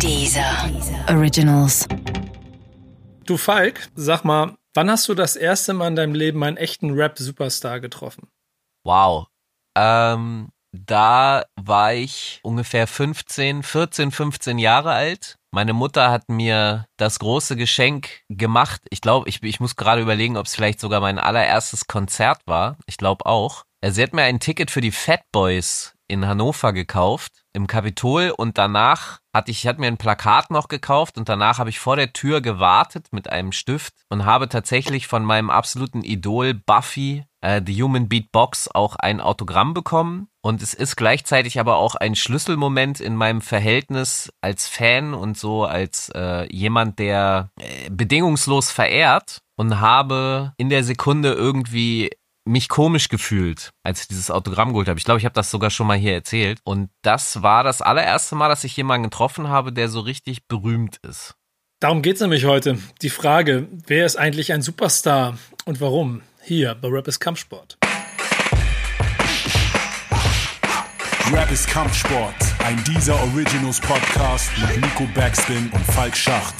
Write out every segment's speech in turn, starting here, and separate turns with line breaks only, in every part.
Dieser Originals.
Du Falk, sag mal, wann hast du das erste Mal in deinem Leben einen echten Rap-Superstar getroffen?
Wow. Ähm, da war ich ungefähr 15, 14, 15 Jahre alt. Meine Mutter hat mir das große Geschenk gemacht. Ich glaube, ich, ich muss gerade überlegen, ob es vielleicht sogar mein allererstes Konzert war. Ich glaube auch. Sie hat mir ein Ticket für die Fat Boys in Hannover gekauft, im Kapitol. Und danach hatte ich, hatte mir ein Plakat noch gekauft. Und danach habe ich vor der Tür gewartet mit einem Stift und habe tatsächlich von meinem absoluten Idol Buffy, äh, The Human Beatbox, auch ein Autogramm bekommen. Und es ist gleichzeitig aber auch ein Schlüsselmoment in meinem Verhältnis als Fan und so als äh, jemand, der äh, bedingungslos verehrt. Und habe in der Sekunde irgendwie mich komisch gefühlt, als ich dieses Autogramm geholt habe. Ich glaube, ich habe das sogar schon mal hier erzählt. Und das war das allererste Mal, dass ich jemanden getroffen habe, der so richtig berühmt ist.
Darum geht es nämlich heute. Die Frage, wer ist eigentlich ein Superstar und warum? Hier bei Rap ist Kampfsport.
Rap ist Kampfsport, ein dieser Originals Podcast mit Nico Backspin und Falk Schacht.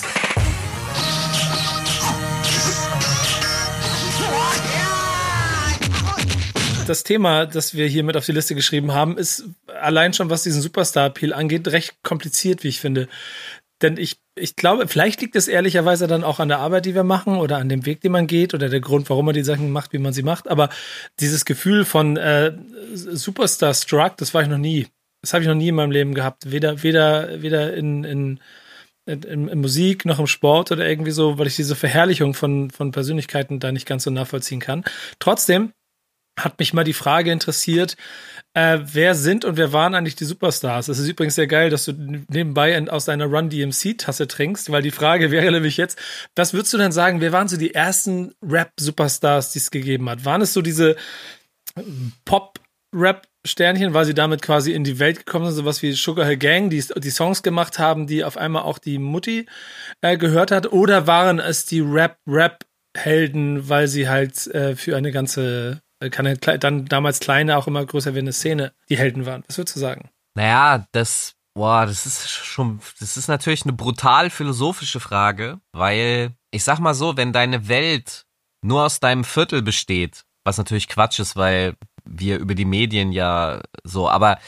Das Thema, das wir hier mit auf die Liste geschrieben haben, ist allein schon, was diesen Superstar-Appeal angeht, recht kompliziert, wie ich finde. Denn ich, ich glaube, vielleicht liegt es ehrlicherweise dann auch an der Arbeit, die wir machen oder an dem Weg, den man geht oder der Grund, warum man die Sachen macht, wie man sie macht. Aber dieses Gefühl von äh, Superstar-Struck, das war ich noch nie. Das habe ich noch nie in meinem Leben gehabt. Weder, weder, weder in, in in, in, Musik noch im Sport oder irgendwie so, weil ich diese Verherrlichung von, von Persönlichkeiten da nicht ganz so nachvollziehen kann. Trotzdem hat mich mal die Frage interessiert, äh, wer sind und wer waren eigentlich die Superstars? Es ist übrigens sehr geil, dass du nebenbei aus deiner Run DMC-Tasse trinkst, weil die Frage wäre nämlich jetzt, was würdest du denn sagen, wer waren so die ersten Rap-Superstars, die es gegeben hat? Waren es so diese Pop-Rap- Sternchen, weil sie damit quasi in die Welt gekommen sind, sowas wie Sugar Hill Gang, die die Songs gemacht haben, die auf einmal auch die Mutti äh, gehört hat, oder waren es die Rap-Rap-Helden, weil sie halt äh, für eine ganze kann ja dann damals kleine auch immer größer werden Szene die Helden waren. Was würdest du sagen?
Naja, das, boah, das ist schon, das ist natürlich eine brutal philosophische Frage, weil ich sag mal so, wenn deine Welt nur aus deinem Viertel besteht, was natürlich Quatsch ist, weil wir über die Medien ja so, aber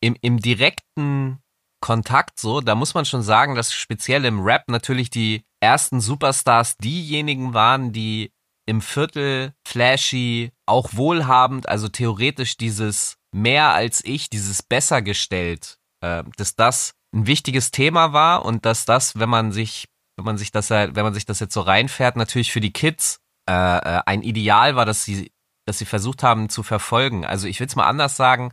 im, im direkten Kontakt so, da muss man schon sagen, dass speziell im Rap natürlich die ersten Superstars diejenigen waren, die im Viertel flashy, auch wohlhabend, also theoretisch dieses mehr als ich, dieses besser gestellt, äh, dass das ein wichtiges Thema war und dass das, wenn man sich, wenn man sich das, wenn man sich das jetzt so reinfährt, natürlich für die Kids äh, äh ein Ideal war, dass sie, dass sie versucht haben zu verfolgen. Also ich will es mal anders sagen,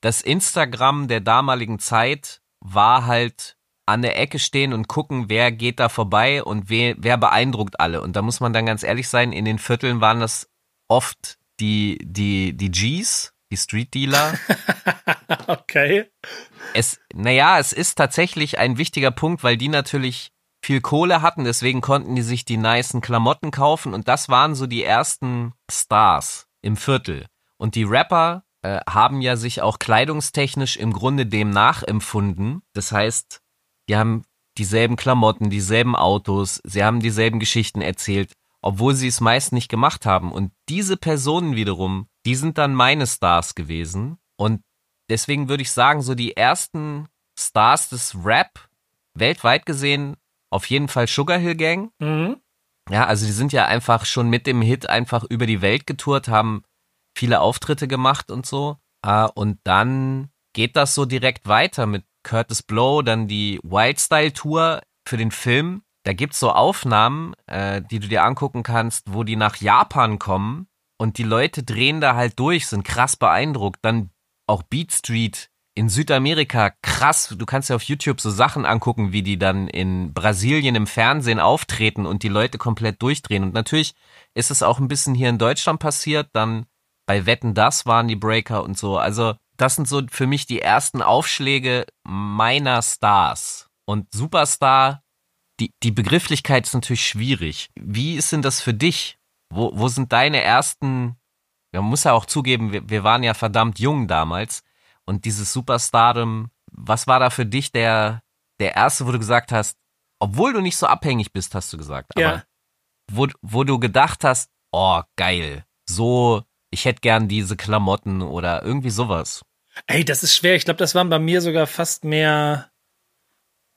das Instagram der damaligen Zeit war halt an der Ecke stehen und gucken, wer geht da vorbei und wer, wer beeindruckt alle. Und da muss man dann ganz ehrlich sein, in den Vierteln waren das oft die, die, die Gs, die Street Dealer.
okay.
Es, naja, es ist tatsächlich ein wichtiger Punkt, weil die natürlich viel Kohle hatten, deswegen konnten die sich die nicen Klamotten kaufen und das waren so die ersten Stars im Viertel. Und die Rapper äh, haben ja sich auch kleidungstechnisch im Grunde dem nachempfunden. Das heißt, die haben dieselben Klamotten, dieselben Autos, sie haben dieselben Geschichten erzählt, obwohl sie es meist nicht gemacht haben. Und diese Personen wiederum, die sind dann meine Stars gewesen. Und deswegen würde ich sagen, so die ersten Stars des Rap, weltweit gesehen, auf jeden Fall Sugar Hill Gang. Mhm. Ja, also die sind ja einfach schon mit dem Hit einfach über die Welt getourt, haben viele Auftritte gemacht und so. Ah, und dann geht das so direkt weiter mit Curtis Blow, dann die Wildstyle Tour für den Film. Da gibt's so Aufnahmen, äh, die du dir angucken kannst, wo die nach Japan kommen und die Leute drehen da halt durch, sind krass beeindruckt. Dann auch Beat Street in Südamerika, krass. Du kannst ja auf YouTube so Sachen angucken, wie die dann in Brasilien im Fernsehen auftreten und die Leute komplett durchdrehen. Und natürlich ist es auch ein bisschen hier in Deutschland passiert. Dann bei Wetten das waren die Breaker und so. Also das sind so für mich die ersten Aufschläge meiner Stars. Und Superstar, die, die Begrifflichkeit ist natürlich schwierig. Wie ist denn das für dich? Wo, wo sind deine ersten, man muss ja auch zugeben, wir, wir waren ja verdammt jung damals. Und dieses Superstardom, was war da für dich der, der erste, wo du gesagt hast, obwohl du nicht so abhängig bist, hast du gesagt, aber
Ja.
wo, wo du gedacht hast, oh, geil, so, ich hätte gern diese Klamotten oder irgendwie sowas.
Ey, das ist schwer. Ich glaube, das waren bei mir sogar fast mehr.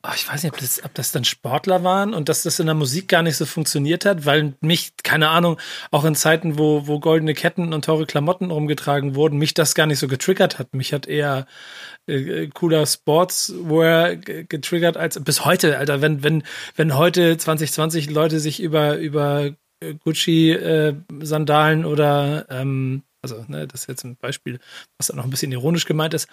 Oh, ich weiß nicht, ob das, ob das dann Sportler waren und dass das in der Musik gar nicht so funktioniert hat, weil mich, keine Ahnung, auch in Zeiten, wo, wo goldene Ketten und teure Klamotten rumgetragen wurden, mich das gar nicht so getriggert hat. Mich hat eher äh, cooler Sportswear ge- getriggert als bis heute, Alter. Wenn, wenn, wenn heute 2020 Leute sich über, über äh, Gucci äh, Sandalen oder ähm, also ne, das ist jetzt ein Beispiel, was dann noch ein bisschen ironisch gemeint ist,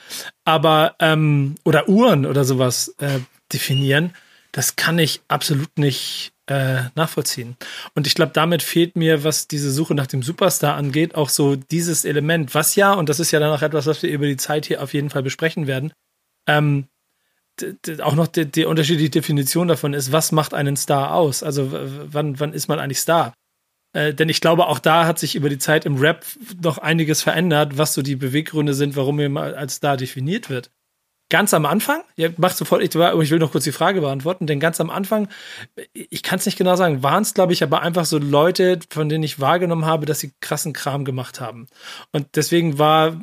aber ähm, oder Uhren oder sowas äh, definieren, das kann ich absolut nicht äh, nachvollziehen. Und ich glaube, damit fehlt mir, was diese Suche nach dem Superstar angeht, auch so dieses Element, was ja, und das ist ja dann auch etwas, was wir über die Zeit hier auf jeden Fall besprechen werden, ähm, auch noch die, die unterschiedliche Definition davon ist, was macht einen Star aus? Also wann, wann ist man eigentlich Star? Äh, denn ich glaube, auch da hat sich über die Zeit im Rap noch einiges verändert, was so die Beweggründe sind, warum er mal als Star definiert wird. Ganz am Anfang, ja, mach sofort, ich, ich will noch kurz die Frage beantworten, denn ganz am Anfang, ich kann es nicht genau sagen, waren es, glaube ich, aber einfach so Leute, von denen ich wahrgenommen habe, dass sie krassen Kram gemacht haben. Und deswegen war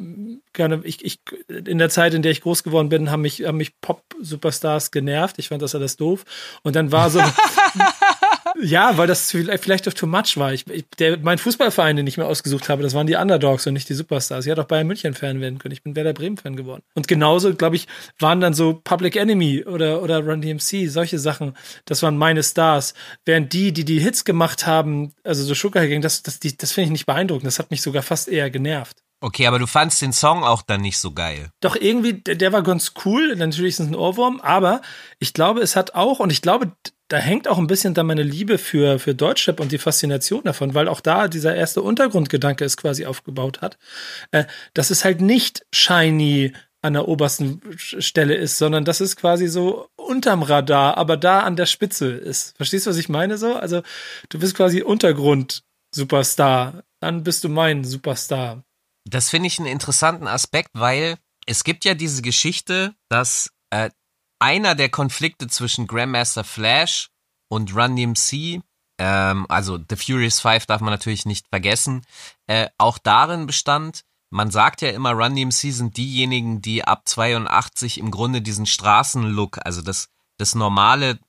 gerne, ich, ich, in der Zeit, in der ich groß geworden bin, haben mich, haben mich Pop-Superstars genervt. Ich fand das alles doof. Und dann war so, ja, weil das vielleicht vielleicht doch too much war. Ich, ich, der, mein Fußballverein, den ich mir ausgesucht habe, das waren die Underdogs und nicht die Superstars. Ich hätte auch Bayern München-Fan werden können. Ich bin Werder Bremen-Fan geworden. Und genauso, glaube ich, waren dann so Public Enemy oder, oder Run DMC, solche Sachen. Das waren meine Stars. Während die, die die Hits gemacht haben, also so Sugar Gang, das, das, die- das finde ich nicht beeindruckend. Das hat mich sogar fast eher genervt.
Okay, aber du fandst den Song auch dann nicht so geil.
Doch irgendwie, der, der war ganz cool. Natürlich ist es ein Ohrwurm, aber ich glaube, es hat auch, und ich glaube, da hängt auch ein bisschen dann meine Liebe für, für Deutschrap und die Faszination davon, weil auch da dieser erste Untergrundgedanke es quasi aufgebaut hat, äh, dass es halt nicht shiny an der obersten Stelle ist, sondern dass es quasi so unterm Radar, aber da an der Spitze ist. Verstehst du, was ich meine so? Also du bist quasi Untergrund-Superstar, dann bist du mein Superstar.
Das finde ich einen interessanten Aspekt, weil es gibt ja diese Geschichte, dass äh, einer der Konflikte zwischen Grandmaster Flash und Run DMC, ähm, also The Furious Five darf man natürlich nicht vergessen, äh, auch darin bestand, man sagt ja immer, Run DMC sind diejenigen, die ab 82 im Grunde diesen Straßenlook, also das, das normale,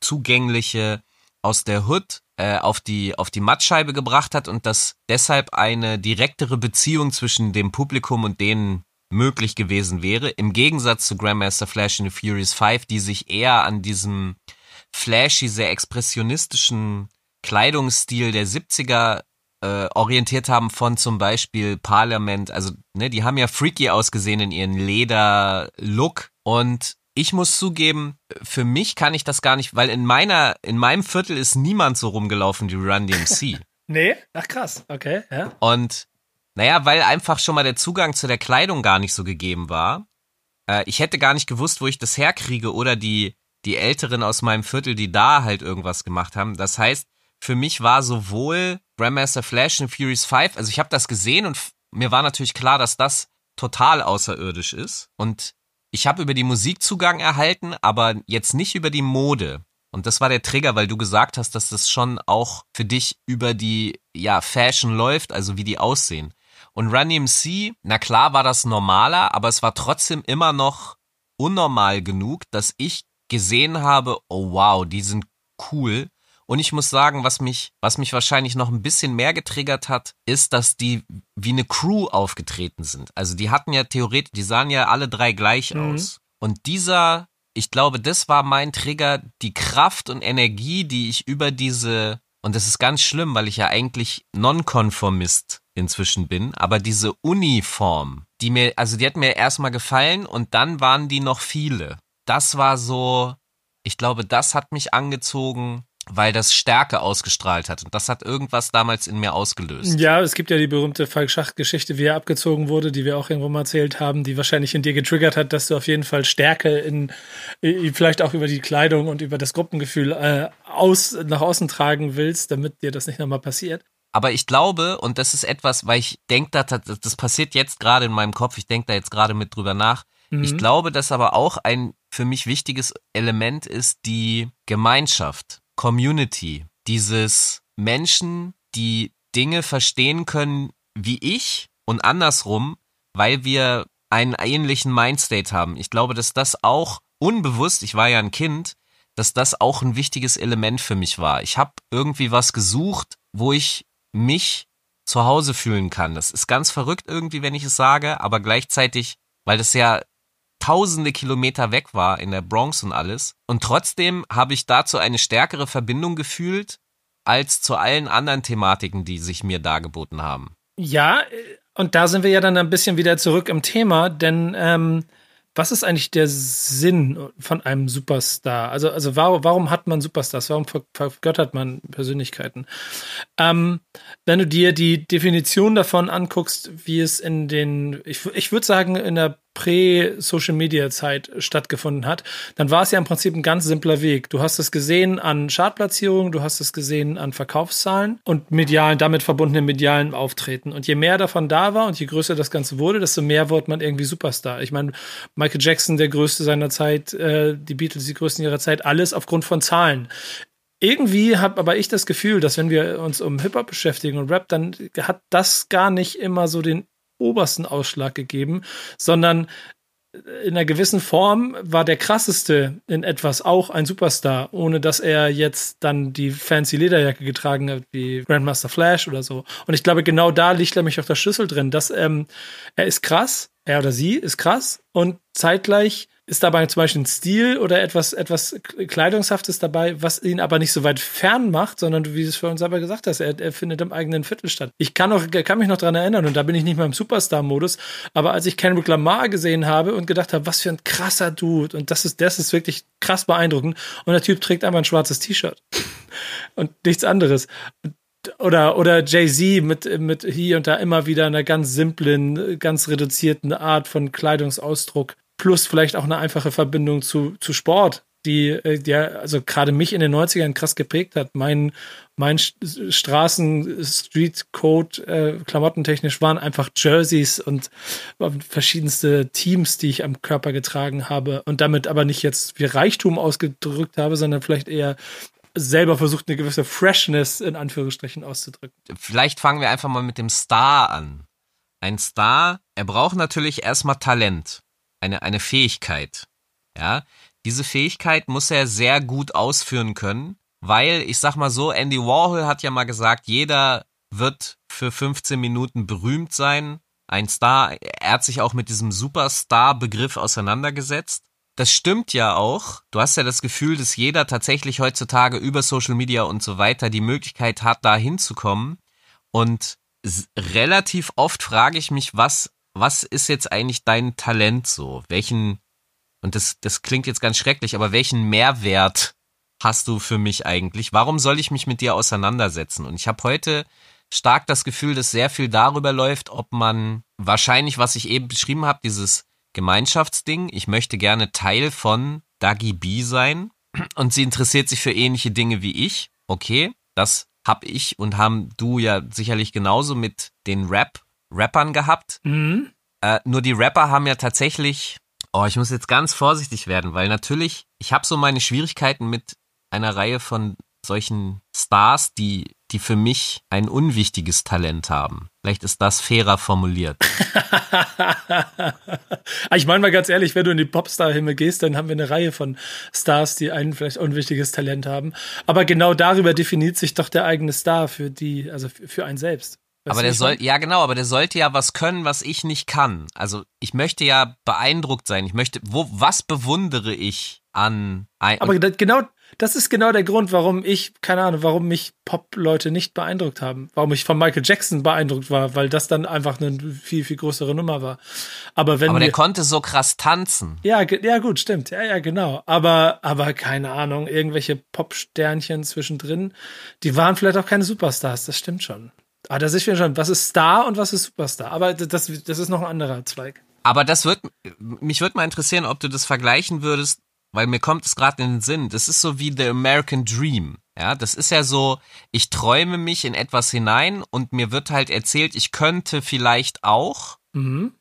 zugängliche aus der Hood äh, auf die auf die Mattscheibe gebracht hat und dass deshalb eine direktere Beziehung zwischen dem Publikum und denen möglich gewesen wäre, im Gegensatz zu Grandmaster Flash in the Furious Five, die sich eher an diesem flashy, sehr expressionistischen Kleidungsstil der 70er äh, orientiert haben von zum Beispiel Parliament, also ne, die haben ja freaky ausgesehen in ihren Leder-Look und ich muss zugeben, für mich kann ich das gar nicht, weil in meiner, in meinem Viertel ist niemand so rumgelaufen wie Run DMC.
Nee? Ach krass, okay, ja.
Und naja, weil einfach schon mal der Zugang zu der Kleidung gar nicht so gegeben war. Äh, ich hätte gar nicht gewusst, wo ich das herkriege oder die, die Älteren aus meinem Viertel, die da halt irgendwas gemacht haben. Das heißt, für mich war sowohl Grandmaster Flash und Furious 5, also ich habe das gesehen und mir war natürlich klar, dass das total außerirdisch ist. Und ich habe über die Musik Zugang erhalten, aber jetzt nicht über die Mode. Und das war der Trigger, weil du gesagt hast, dass das schon auch für dich über die ja, Fashion läuft, also wie die aussehen. Und Run DMC, na klar war das normaler, aber es war trotzdem immer noch unnormal genug, dass ich gesehen habe, oh wow, die sind cool. Und ich muss sagen, was mich, was mich wahrscheinlich noch ein bisschen mehr getriggert hat, ist, dass die wie eine Crew aufgetreten sind. Also die hatten ja theoretisch, die sahen ja alle drei gleich
Mhm.
aus. Und dieser, ich glaube, das war mein Trigger, die Kraft und Energie, die ich über diese, und das ist ganz schlimm, weil ich ja eigentlich Nonkonformist inzwischen bin, aber diese Uniform, die mir, also die hat mir erstmal gefallen und dann waren die noch viele. Das war so, ich glaube, das hat mich angezogen, weil das Stärke ausgestrahlt hat. Und das hat irgendwas damals in mir ausgelöst.
Ja, es gibt ja die berühmte Falk Schacht-Geschichte, wie er abgezogen wurde, die wir auch irgendwo mal erzählt haben, die wahrscheinlich in dir getriggert hat, dass du auf jeden Fall Stärke in, vielleicht auch über die Kleidung und über das Gruppengefühl äh, aus, nach außen tragen willst, damit dir das nicht nochmal passiert.
Aber ich glaube, und das ist etwas, weil ich denke, das, das passiert jetzt gerade in meinem Kopf, ich denke da jetzt gerade mit drüber nach. Ich glaube, dass aber auch ein für mich wichtiges Element ist die Gemeinschaft, Community, dieses Menschen, die Dinge verstehen können wie ich und andersrum, weil wir einen ähnlichen Mindstate haben. Ich glaube, dass das auch unbewusst, ich war ja ein Kind, dass das auch ein wichtiges Element für mich war. Ich habe irgendwie was gesucht, wo ich mich zu Hause fühlen kann. Das ist ganz verrückt irgendwie, wenn ich es sage, aber gleichzeitig, weil das ja tausende Kilometer weg war in der Bronx und alles. Und trotzdem habe ich dazu eine stärkere Verbindung gefühlt als zu allen anderen Thematiken, die sich mir dargeboten haben.
Ja, und da sind wir ja dann ein bisschen wieder zurück im Thema, denn ähm, was ist eigentlich der Sinn von einem Superstar? Also, also warum, warum hat man Superstars? Warum vergöttert man Persönlichkeiten? Ähm, wenn du dir die Definition davon anguckst, wie es in den, ich, ich würde sagen, in der Prä-Social-Media-Zeit stattgefunden hat, dann war es ja im Prinzip ein ganz simpler Weg. Du hast es gesehen an Chartplatzierungen, du hast es gesehen an Verkaufszahlen und medialen, damit verbundenen medialen Auftreten. Und je mehr davon da war und je größer das Ganze wurde, desto mehr wurde man irgendwie Superstar. Ich meine, Michael Jackson, der größte seiner Zeit, äh, die Beatles, die größten ihrer Zeit, alles aufgrund von Zahlen irgendwie habe aber ich das Gefühl, dass wenn wir uns um Hip-Hop beschäftigen und Rap, dann hat das gar nicht immer so den obersten Ausschlag gegeben, sondern in einer gewissen Form war der krasseste in etwas auch ein Superstar, ohne dass er jetzt dann die fancy Lederjacke getragen hat, wie Grandmaster Flash oder so. Und ich glaube, genau da liegt nämlich auch der Schlüssel drin, dass ähm, er ist krass, er oder sie ist krass und zeitgleich ist dabei zum Beispiel ein Stil oder etwas, etwas Kleidungshaftes dabei, was ihn aber nicht so weit fern macht, sondern wie du es für uns selber gesagt hast, er, er findet im eigenen Viertel statt. Ich kann, auch, kann mich noch dran erinnern und da bin ich nicht mehr im Superstar-Modus, aber als ich Kendrick Lamar gesehen habe und gedacht habe, was für ein krasser Dude und das ist, das ist wirklich krass beeindruckend und der Typ trägt einfach ein schwarzes T-Shirt. Und nichts anderes. Oder, oder Jay-Z mit, mit hier und da immer wieder einer ganz simplen, ganz reduzierten Art von Kleidungsausdruck plus vielleicht auch eine einfache Verbindung zu, zu Sport, die, äh, die also gerade mich in den 90ern krass geprägt hat. Mein, mein Straßen, Street Code, äh, klamottentechnisch waren einfach Jerseys und verschiedenste Teams, die ich am Körper getragen habe und damit aber nicht jetzt wie Reichtum ausgedrückt habe, sondern vielleicht eher selber versucht, eine gewisse Freshness in Anführungsstrichen auszudrücken.
Vielleicht fangen wir einfach mal mit dem Star an. Ein Star, er braucht natürlich erstmal Talent eine, eine Fähigkeit. Ja, diese Fähigkeit muss er sehr gut ausführen können, weil ich sag mal so, Andy Warhol hat ja mal gesagt, jeder wird für 15 Minuten berühmt sein, ein Star. Er hat sich auch mit diesem Superstar-Begriff auseinandergesetzt. Das stimmt ja auch. Du hast ja das Gefühl, dass jeder tatsächlich heutzutage über Social Media und so weiter die Möglichkeit hat, da hinzukommen. Und relativ oft frage ich mich, was was ist jetzt eigentlich dein Talent so? Welchen, und das, das klingt jetzt ganz schrecklich, aber welchen Mehrwert hast du für mich eigentlich? Warum soll ich mich mit dir auseinandersetzen? Und ich habe heute stark das Gefühl, dass sehr viel darüber läuft, ob man wahrscheinlich, was ich eben beschrieben habe, dieses Gemeinschaftsding, ich möchte gerne Teil von Dagi B sein und sie interessiert sich für ähnliche Dinge wie ich. Okay, das hab ich und haben du ja sicherlich genauso mit den Rap Rappern gehabt. Mhm. Äh, nur die Rapper haben ja tatsächlich, oh, ich muss jetzt ganz vorsichtig werden, weil natürlich, ich habe so meine Schwierigkeiten mit einer Reihe von solchen Stars, die, die für mich ein unwichtiges Talent haben. Vielleicht ist das fairer formuliert.
ich meine mal ganz ehrlich, wenn du in die Popstar-Himmel gehst, dann haben wir eine Reihe von Stars, die ein vielleicht unwichtiges Talent haben. Aber genau darüber definiert sich doch der eigene Star für die, also für einen selbst.
Aber der soll, ja genau, aber der sollte ja was können, was ich nicht kann. Also ich möchte ja beeindruckt sein. Ich möchte, wo, was bewundere ich an?
Ein, aber das, genau, das ist genau der Grund, warum ich, keine Ahnung, warum mich Pop-Leute nicht beeindruckt haben. Warum ich von Michael Jackson beeindruckt war, weil das dann einfach eine viel, viel größere Nummer war. Aber wenn.
Aber der konnte so krass tanzen.
Ja, ja, gut, stimmt. Ja, ja, genau. Aber, aber keine Ahnung, irgendwelche Pop-Sternchen zwischendrin, die waren vielleicht auch keine Superstars, das stimmt schon. Ah, das ist ja schon, was ist Star und was ist Superstar. Aber das, das ist noch ein anderer Zweig.
Aber das wird, mich würde mal interessieren, ob du das vergleichen würdest, weil mir kommt es gerade in den Sinn. Das ist so wie The American Dream. Ja, das ist ja so, ich träume mich in etwas hinein und mir wird halt erzählt, ich könnte vielleicht auch. Mhm.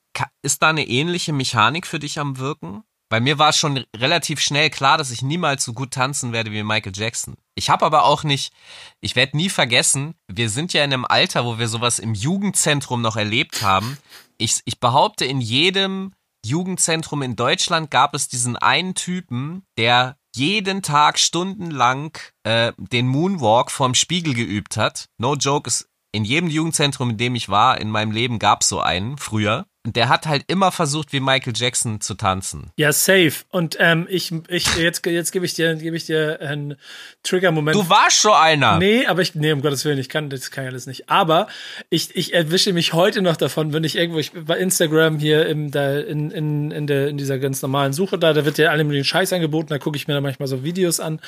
Ist da eine ähnliche Mechanik für dich am Wirken? Bei mir war schon relativ schnell klar, dass ich niemals so gut tanzen werde wie Michael Jackson. Ich habe aber auch nicht, ich werde nie vergessen, wir sind ja in einem Alter, wo wir sowas im Jugendzentrum noch erlebt haben. Ich, ich behaupte, in jedem Jugendzentrum in Deutschland gab es diesen einen Typen, der jeden Tag stundenlang äh, den Moonwalk vorm Spiegel geübt hat. No joke, in jedem Jugendzentrum, in dem ich war, in meinem Leben gab es so einen früher. Der hat halt immer versucht, wie Michael Jackson zu tanzen.
Ja, safe. Und ähm, ich, ich, jetzt, jetzt gebe ich dir, gebe ich dir einen Trigger-Moment.
Du warst schon einer.
Nee, aber ich, nee, um Gottes Willen, ich kann, das kann ich alles nicht. Aber ich, ich erwische mich heute noch davon, wenn ich irgendwo, ich bei Instagram hier im, da, in, in, in, der, in dieser ganz normalen Suche da, da wird ja allem den Scheiß angeboten, da gucke ich mir dann manchmal so Videos an,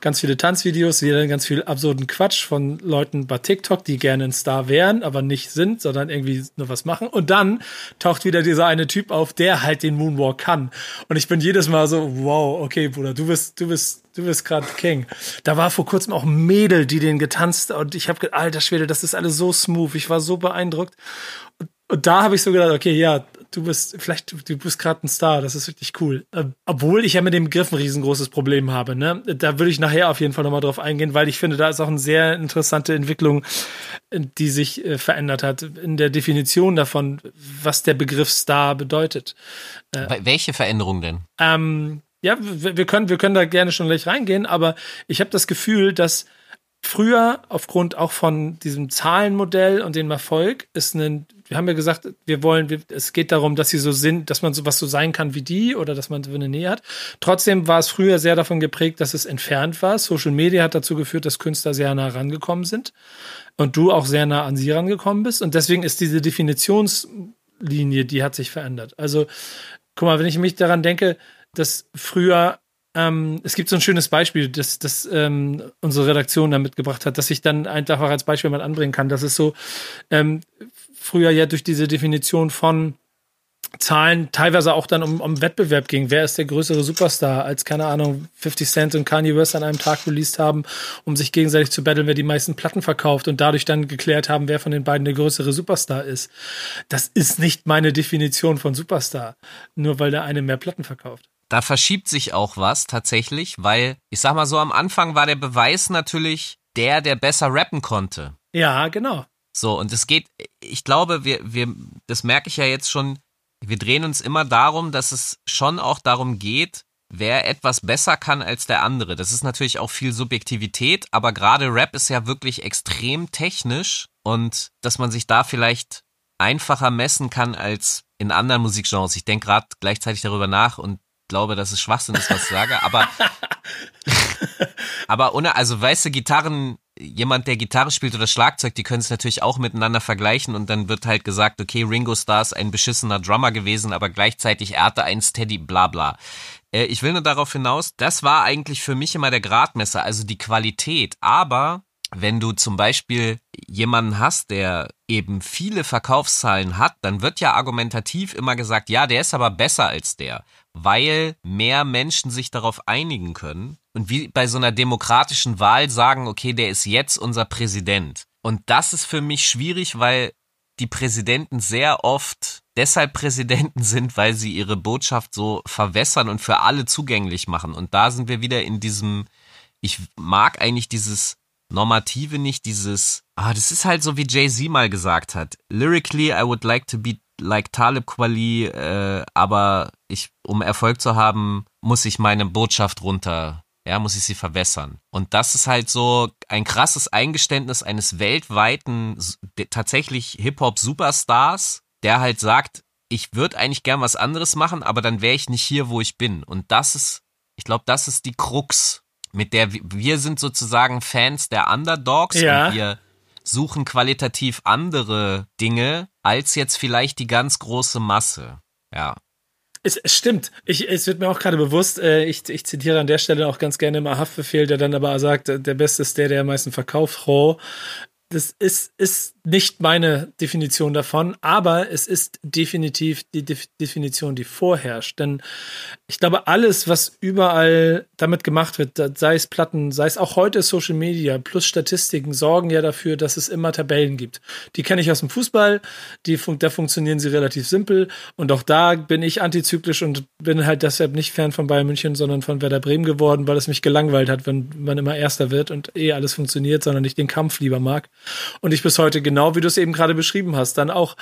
ganz viele Tanzvideos, dann ganz viel absurden Quatsch von Leuten bei TikTok, die gerne ein Star wären, aber nicht sind, sondern irgendwie nur was machen. Und dann taucht wieder dieser eine Typ auf, der halt den Moonwalk kann. Und ich bin jedes Mal so, wow, okay, Bruder, du bist, du bist, du bist gerade King. Da war vor kurzem auch ein Mädel, die den getanzt und ich habe alter Schwede, das ist alles so smooth. Ich war so beeindruckt. Und, und da habe ich so gedacht, okay, ja, du bist vielleicht, du bist gerade ein Star, das ist wirklich cool. Äh, obwohl ich ja mit dem Begriff ein riesengroßes Problem habe. Ne? Da würde ich nachher auf jeden Fall nochmal drauf eingehen, weil ich finde, da ist auch eine sehr interessante Entwicklung, die sich äh, verändert hat in der Definition davon, was der Begriff Star bedeutet.
Äh, Welche Veränderung denn?
Ähm, ja, wir können, wir können da gerne schon gleich reingehen, aber ich habe das Gefühl, dass früher aufgrund auch von diesem Zahlenmodell und dem Erfolg ist ein wir haben ja gesagt, wir wollen, wir, es geht darum, dass sie so sind, dass man sowas so sein kann wie die oder dass man so eine Nähe hat. Trotzdem war es früher sehr davon geprägt, dass es entfernt war. Social Media hat dazu geführt, dass Künstler sehr nah rangekommen sind und du auch sehr nah an sie rangekommen bist. Und deswegen ist diese Definitionslinie, die hat sich verändert. Also, guck mal, wenn ich mich daran denke, dass früher ähm, es gibt so ein schönes Beispiel, das, das ähm, unsere Redaktion da mitgebracht hat, dass ich dann einfach als Beispiel mal anbringen kann. Das ist so, ähm, früher ja durch diese Definition von Zahlen teilweise auch dann um, um Wettbewerb ging. Wer ist der größere Superstar, als, keine Ahnung, 50 Cent und Kanye West an einem Tag released haben, um sich gegenseitig zu battlen, wer die meisten Platten verkauft und dadurch dann geklärt haben, wer von den beiden der größere Superstar ist. Das ist nicht meine Definition von Superstar, nur weil der eine mehr Platten verkauft.
Da verschiebt sich auch was tatsächlich, weil ich sag mal so, am Anfang war der Beweis natürlich der, der besser rappen konnte.
Ja, genau.
So, und es geht, ich glaube, wir, wir, das merke ich ja jetzt schon, wir drehen uns immer darum, dass es schon auch darum geht, wer etwas besser kann als der andere. Das ist natürlich auch viel Subjektivität, aber gerade Rap ist ja wirklich extrem technisch und dass man sich da vielleicht einfacher messen kann als in anderen Musikgenres. Ich denke gerade gleichzeitig darüber nach und glaube, dass es Schwachsinn ist, was ich sage, aber aber ohne, also weißt du, Gitarren jemand, der Gitarre spielt oder Schlagzeug, die können es natürlich auch miteinander vergleichen und dann wird halt gesagt, okay, Ringo Starr ist ein beschissener Drummer gewesen, aber gleichzeitig er hatte einen Steady, bla bla. Äh, ich will nur darauf hinaus, das war eigentlich für mich immer der Gradmesser, also die Qualität. Aber wenn du zum Beispiel jemanden hast, der eben viele Verkaufszahlen hat, dann wird ja argumentativ immer gesagt, ja, der ist aber besser als der, weil mehr Menschen sich darauf einigen können und wie bei so einer demokratischen Wahl sagen, okay, der ist jetzt unser Präsident. Und das ist für mich schwierig, weil die Präsidenten sehr oft deshalb Präsidenten sind, weil sie ihre Botschaft so verwässern und für alle zugänglich machen. Und da sind wir wieder in diesem, ich mag eigentlich dieses Normative nicht, dieses, ah, das ist halt so wie Jay-Z mal gesagt hat. Lyrically, I would like to be like Talib Kweli, äh, aber ich, um Erfolg zu haben, muss ich meine Botschaft runter ja, muss ich sie verwässern. Und das ist halt so ein krasses Eingeständnis eines weltweiten, tatsächlich Hip-Hop-Superstars, der halt sagt, ich würde eigentlich gern was anderes machen, aber dann wäre ich nicht hier, wo ich bin. Und das ist, ich glaube, das ist die Krux, mit der wir, wir sind sozusagen Fans der Underdogs ja. und wir suchen qualitativ andere Dinge als jetzt vielleicht die ganz große Masse. Ja.
Es, es stimmt. Ich, es wird mir auch gerade bewusst, äh, ich, ich zitiere an der Stelle auch ganz gerne immer Haftbefehl, der dann aber sagt, der Beste ist der, der am meisten verkauft. Ho. das ist, ist nicht meine Definition davon, aber es ist definitiv die De Definition, die vorherrscht. Denn ich glaube, alles, was überall damit gemacht wird, sei es Platten, sei es auch heute Social Media plus Statistiken, sorgen ja dafür, dass es immer Tabellen gibt. Die kenne ich aus dem Fußball, die, da funktionieren sie relativ simpel und auch da bin ich antizyklisch und bin halt deshalb nicht Fan von Bayern München, sondern von Werder Bremen geworden, weil es mich gelangweilt hat, wenn man immer Erster wird und eh alles funktioniert, sondern ich den Kampf lieber mag. Und ich bis heute, genau wie du es eben gerade beschrieben hast, dann auch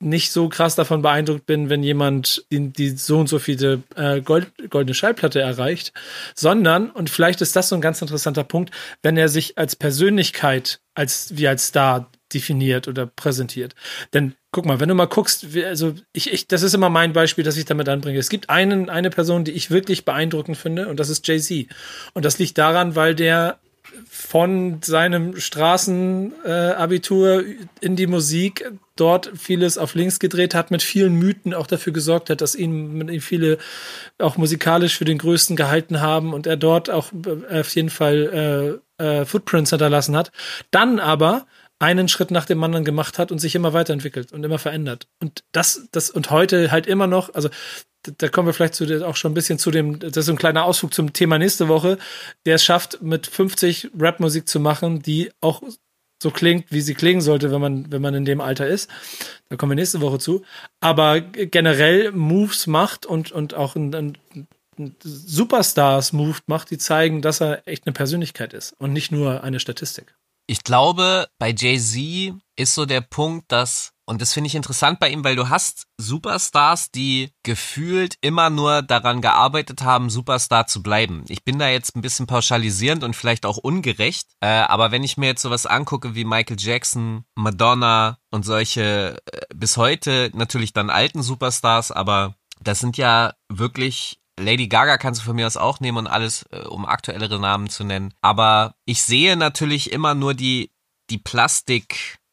nicht so krass davon beeindruckt bin, wenn jemand die, die so und so viele äh, Gold, goldene Schallplatte erreicht, sondern, und vielleicht ist das so ein ganz interessanter Punkt, wenn er sich als Persönlichkeit, als wie als Star definiert oder präsentiert. Denn guck mal, wenn du mal guckst, also ich, ich, das ist immer mein Beispiel, das ich damit anbringe. Es gibt einen, eine Person, die ich wirklich beeindruckend finde, und das ist Jay-Z. Und das liegt daran, weil der von seinem Straßenabitur in die Musik dort vieles auf links gedreht hat, mit vielen Mythen auch dafür gesorgt hat, dass ihn, viele auch musikalisch für den Größten gehalten haben und er dort auch äh, auf jeden Fall äh, äh, Footprints hinterlassen hat. Dann aber einen Schritt nach dem anderen gemacht hat und sich immer weiterentwickelt und immer verändert. Und das, das, und heute halt immer noch, also da kommen wir vielleicht zu, auch schon ein bisschen zu dem, das ist ein kleiner Ausflug zum Thema nächste Woche, der es schafft, mit 50 Rap-Musik zu machen, die auch so klingt, wie sie klingen sollte, wenn man, wenn man in dem Alter ist. Da kommen wir nächste Woche zu. Aber generell Moves macht und, und auch ein, ein, Superstars Move macht, die zeigen, dass er echt eine Persönlichkeit ist und nicht nur eine Statistik.
Ich glaube, bei Jay-Z ist so der Punkt, dass und das finde ich interessant bei ihm, weil du hast Superstars, die gefühlt immer nur daran gearbeitet haben, Superstar zu bleiben. Ich bin da jetzt ein bisschen pauschalisierend und vielleicht auch ungerecht, äh, aber wenn ich mir jetzt sowas angucke wie Michael Jackson, Madonna und solche äh, bis heute natürlich dann alten Superstars, aber das sind ja wirklich Lady Gaga kannst du von mir aus auch nehmen und alles, äh, um aktuellere Namen zu nennen. Aber ich sehe natürlich immer nur die, die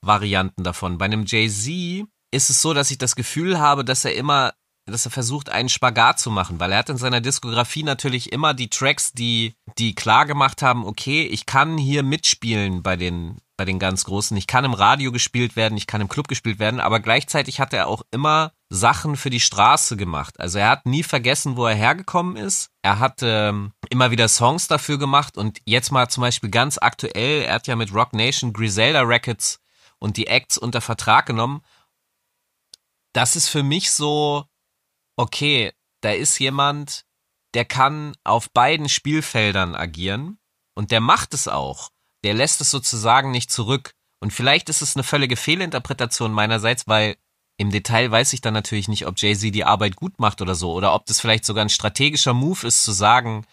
Plastik-Varianten davon. Bei einem Jay-Z ist es so, dass ich das Gefühl habe, dass er immer, dass er versucht, einen Spagat zu machen, weil er hat in seiner Diskografie natürlich immer die Tracks, die, die klar gemacht haben, okay, ich kann hier mitspielen bei den, bei den ganz Großen. Ich kann im Radio gespielt werden, ich kann im Club gespielt werden, aber gleichzeitig hat er auch immer Sachen für die Straße gemacht. Also er hat nie vergessen, wo er hergekommen ist. Er hat ähm, immer wieder Songs dafür gemacht und jetzt mal zum Beispiel ganz aktuell, er hat ja mit Rock Nation Griselda Records und die Acts unter Vertrag genommen. Das ist für mich so, okay, da ist jemand, der kann auf beiden Spielfeldern agieren und der macht es auch der lässt es sozusagen nicht zurück. Und vielleicht ist es eine völlige Fehlinterpretation meinerseits, weil im Detail weiß ich dann natürlich nicht, ob Jay-Z die Arbeit gut macht oder so, oder ob das vielleicht sogar ein strategischer Move ist, zu sagen,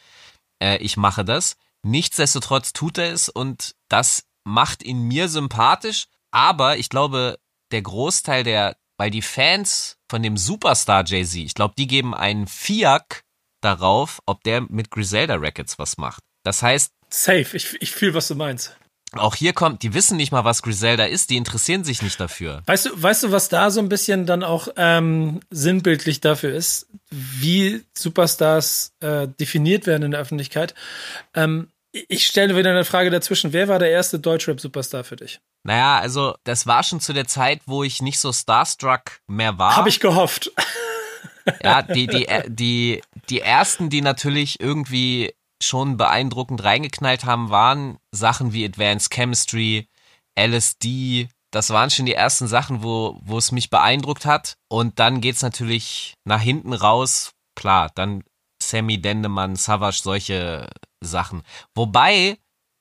äh, ich mache das. Nichtsdestotrotz tut er es und das macht ihn mir sympathisch, aber ich glaube, der Großteil der, weil die Fans von dem Superstar Jay-Z, ich glaube, die geben einen Fiak darauf, ob der mit Griselda Records was macht. Das heißt,
Safe, ich, ich fühle, was du meinst.
Auch hier kommt, die wissen nicht mal, was Griselda ist, die interessieren sich nicht dafür.
Weißt du, weißt du, was da so ein bisschen dann auch ähm, sinnbildlich dafür ist, wie Superstars äh, definiert werden in der Öffentlichkeit? Ähm, ich stelle wieder eine Frage dazwischen. Wer war der erste Deutschrap-Superstar für dich?
Naja, also das war schon zu der Zeit, wo ich nicht so starstruck mehr war.
Habe ich gehofft.
Ja, die, die, äh, die, die ersten, die natürlich irgendwie schon beeindruckend reingeknallt haben, waren Sachen wie Advanced Chemistry, LSD. Das waren schon die ersten Sachen, wo, wo es mich beeindruckt hat. Und dann geht's natürlich nach hinten raus. Klar, dann Sammy Dendemann, Savage, solche Sachen. Wobei,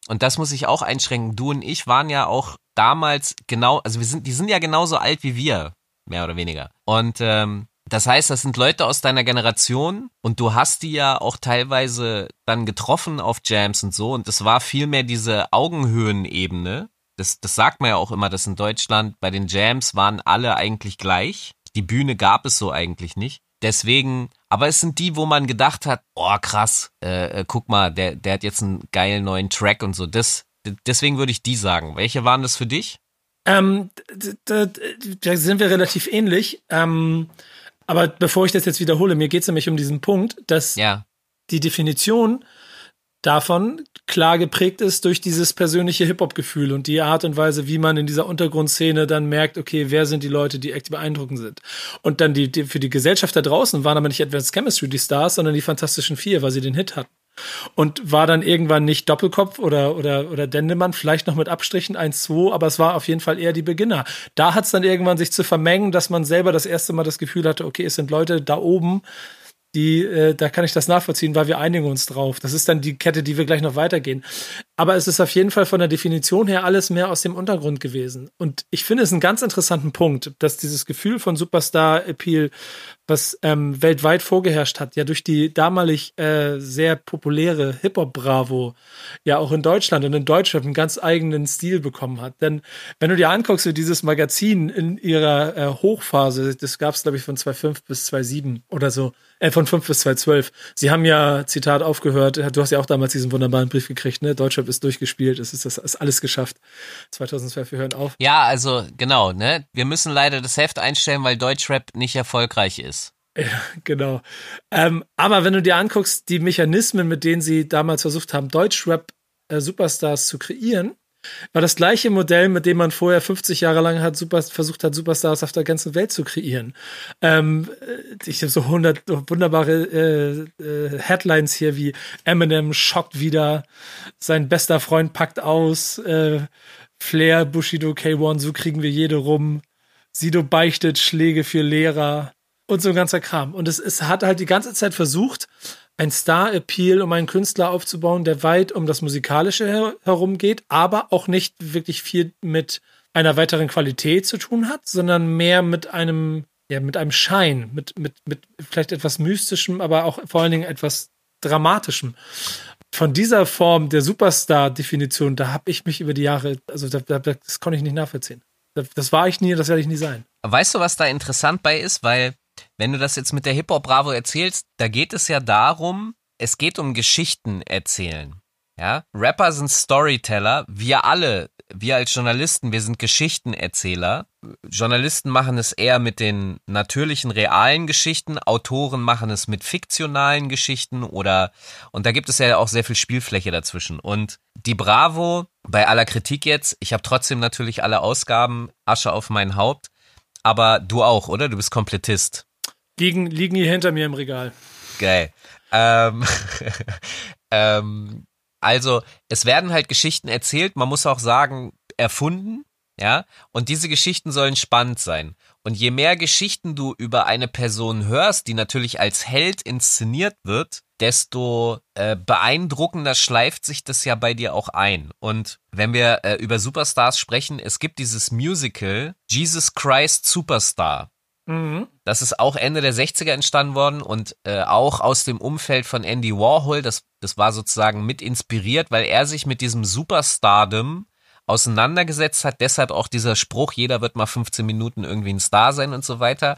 und das muss ich auch einschränken, du und ich waren ja auch damals genau, also wir sind, die sind ja genauso alt wie wir, mehr oder weniger. Und ähm, das heißt, das sind Leute aus deiner Generation und du hast die ja auch teilweise dann getroffen auf Jams und so und es war vielmehr diese Augenhöhenebene. Das, das sagt man ja auch immer, dass in Deutschland bei den Jams waren alle eigentlich gleich. Die Bühne gab es so eigentlich nicht. Deswegen, aber es sind die, wo man gedacht hat, oh krass, äh, äh guck mal, der, der hat jetzt einen geilen neuen Track und so. Das, deswegen würde ich die sagen. Welche waren das für dich?
Ähm, da, da sind wir relativ ähnlich. Ähm, aber bevor ich das jetzt wiederhole, mir geht es nämlich um diesen Punkt, dass
ja.
die Definition davon klar geprägt ist durch dieses persönliche Hip-Hop-Gefühl und die Art und Weise, wie man in dieser Untergrundszene dann merkt, okay, wer sind die Leute, die echt beeindruckend sind. Und dann die, die für die Gesellschaft da draußen waren aber nicht Advanced Chemistry die Stars, sondern die Fantastischen Vier, weil sie den Hit hatten und war dann irgendwann nicht Doppelkopf oder oder oder Dendemann, vielleicht noch mit Abstrichen 1 2, aber es war auf jeden Fall eher die Beginner. Da hat es dann irgendwann sich zu vermengen, dass man selber das erste Mal das Gefühl hatte, okay, es sind Leute da oben, die, äh, da kann ich das nachvollziehen, weil wir einigen uns drauf. Das ist dann die Kette, die wir gleich noch weitergehen. Aber es ist auf jeden Fall von der Definition her alles mehr aus dem Untergrund gewesen. Und ich finde es einen ganz interessanten Punkt, dass dieses Gefühl von Superstar-Appeal, was ähm, weltweit vorgeherrscht hat, ja durch die damalig äh, sehr populäre Hip-Hop-Bravo ja auch in Deutschland und in Deutschland einen ganz eigenen Stil bekommen hat. Denn wenn du dir anguckst, wie dieses Magazin in ihrer äh, Hochphase, das gab es, glaube ich, von 2005 bis 2007 oder so, äh, von 5 bis 2012. Sie haben ja, Zitat, aufgehört, du hast ja auch damals diesen wunderbaren Brief gekriegt, ne? Deutschland ist durchgespielt, es ist das ist alles geschafft. 2012, wir hören auf.
Ja, also genau, ne? Wir müssen leider das Heft einstellen, weil Deutschrap nicht erfolgreich ist.
Ja, genau. Ähm, aber wenn du dir anguckst, die Mechanismen, mit denen sie damals versucht haben, Deutschrap-Superstars äh, zu kreieren, war das gleiche Modell, mit dem man vorher 50 Jahre lang hat super, versucht hat, Superstars auf der ganzen Welt zu kreieren. Ähm, äh, ich habe so 100 wunderbare äh, äh, Headlines hier wie Eminem schockt wieder, sein bester Freund packt aus, äh, Flair, Bushido, K1, so kriegen wir jede rum. Sido beichtet Schläge für Lehrer und so ein ganzer Kram. Und es, es hat halt die ganze Zeit versucht, ein Star-Appeal, um einen Künstler aufzubauen, der weit um das Musikalische her herum geht, aber auch nicht wirklich viel mit einer weiteren Qualität zu tun hat, sondern mehr mit einem, ja, mit einem Schein, mit, mit, mit vielleicht etwas Mystischem, aber auch vor allen Dingen etwas Dramatischem. Von dieser Form der Superstar-Definition, da habe ich mich über die Jahre, also da, da, das konnte ich nicht nachvollziehen. Das war ich nie, das werde ich nie sein.
Weißt du, was da interessant bei ist? Weil wenn du das jetzt mit der Hip-Hop Bravo erzählst, da geht es ja darum, es geht um Geschichten erzählen. Ja, Rapper sind Storyteller, wir alle, wir als Journalisten, wir sind Geschichtenerzähler. Journalisten machen es eher mit den natürlichen, realen Geschichten, Autoren machen es mit fiktionalen Geschichten oder, und da gibt es ja auch sehr viel Spielfläche dazwischen. Und die Bravo, bei aller Kritik jetzt, ich habe trotzdem natürlich alle Ausgaben, Asche auf mein Haupt, aber du auch, oder? Du bist Komplettist.
Liegen, liegen hier hinter mir im Regal.
Geil. Ähm, ähm, also, es werden halt Geschichten erzählt, man muss auch sagen, erfunden, ja, und diese Geschichten sollen spannend sein. Und je mehr Geschichten du über eine Person hörst, die natürlich als Held inszeniert wird, desto äh, beeindruckender schleift sich das ja bei dir auch ein. Und wenn wir äh, über Superstars sprechen, es gibt dieses Musical Jesus Christ Superstar. Mhm. Das ist auch Ende der 60er entstanden worden und äh, auch aus dem Umfeld von Andy Warhol. Das, das war sozusagen mit inspiriert, weil er sich mit diesem Superstardom auseinandergesetzt hat. Deshalb auch dieser Spruch, jeder wird mal 15 Minuten irgendwie ein Star sein und so weiter.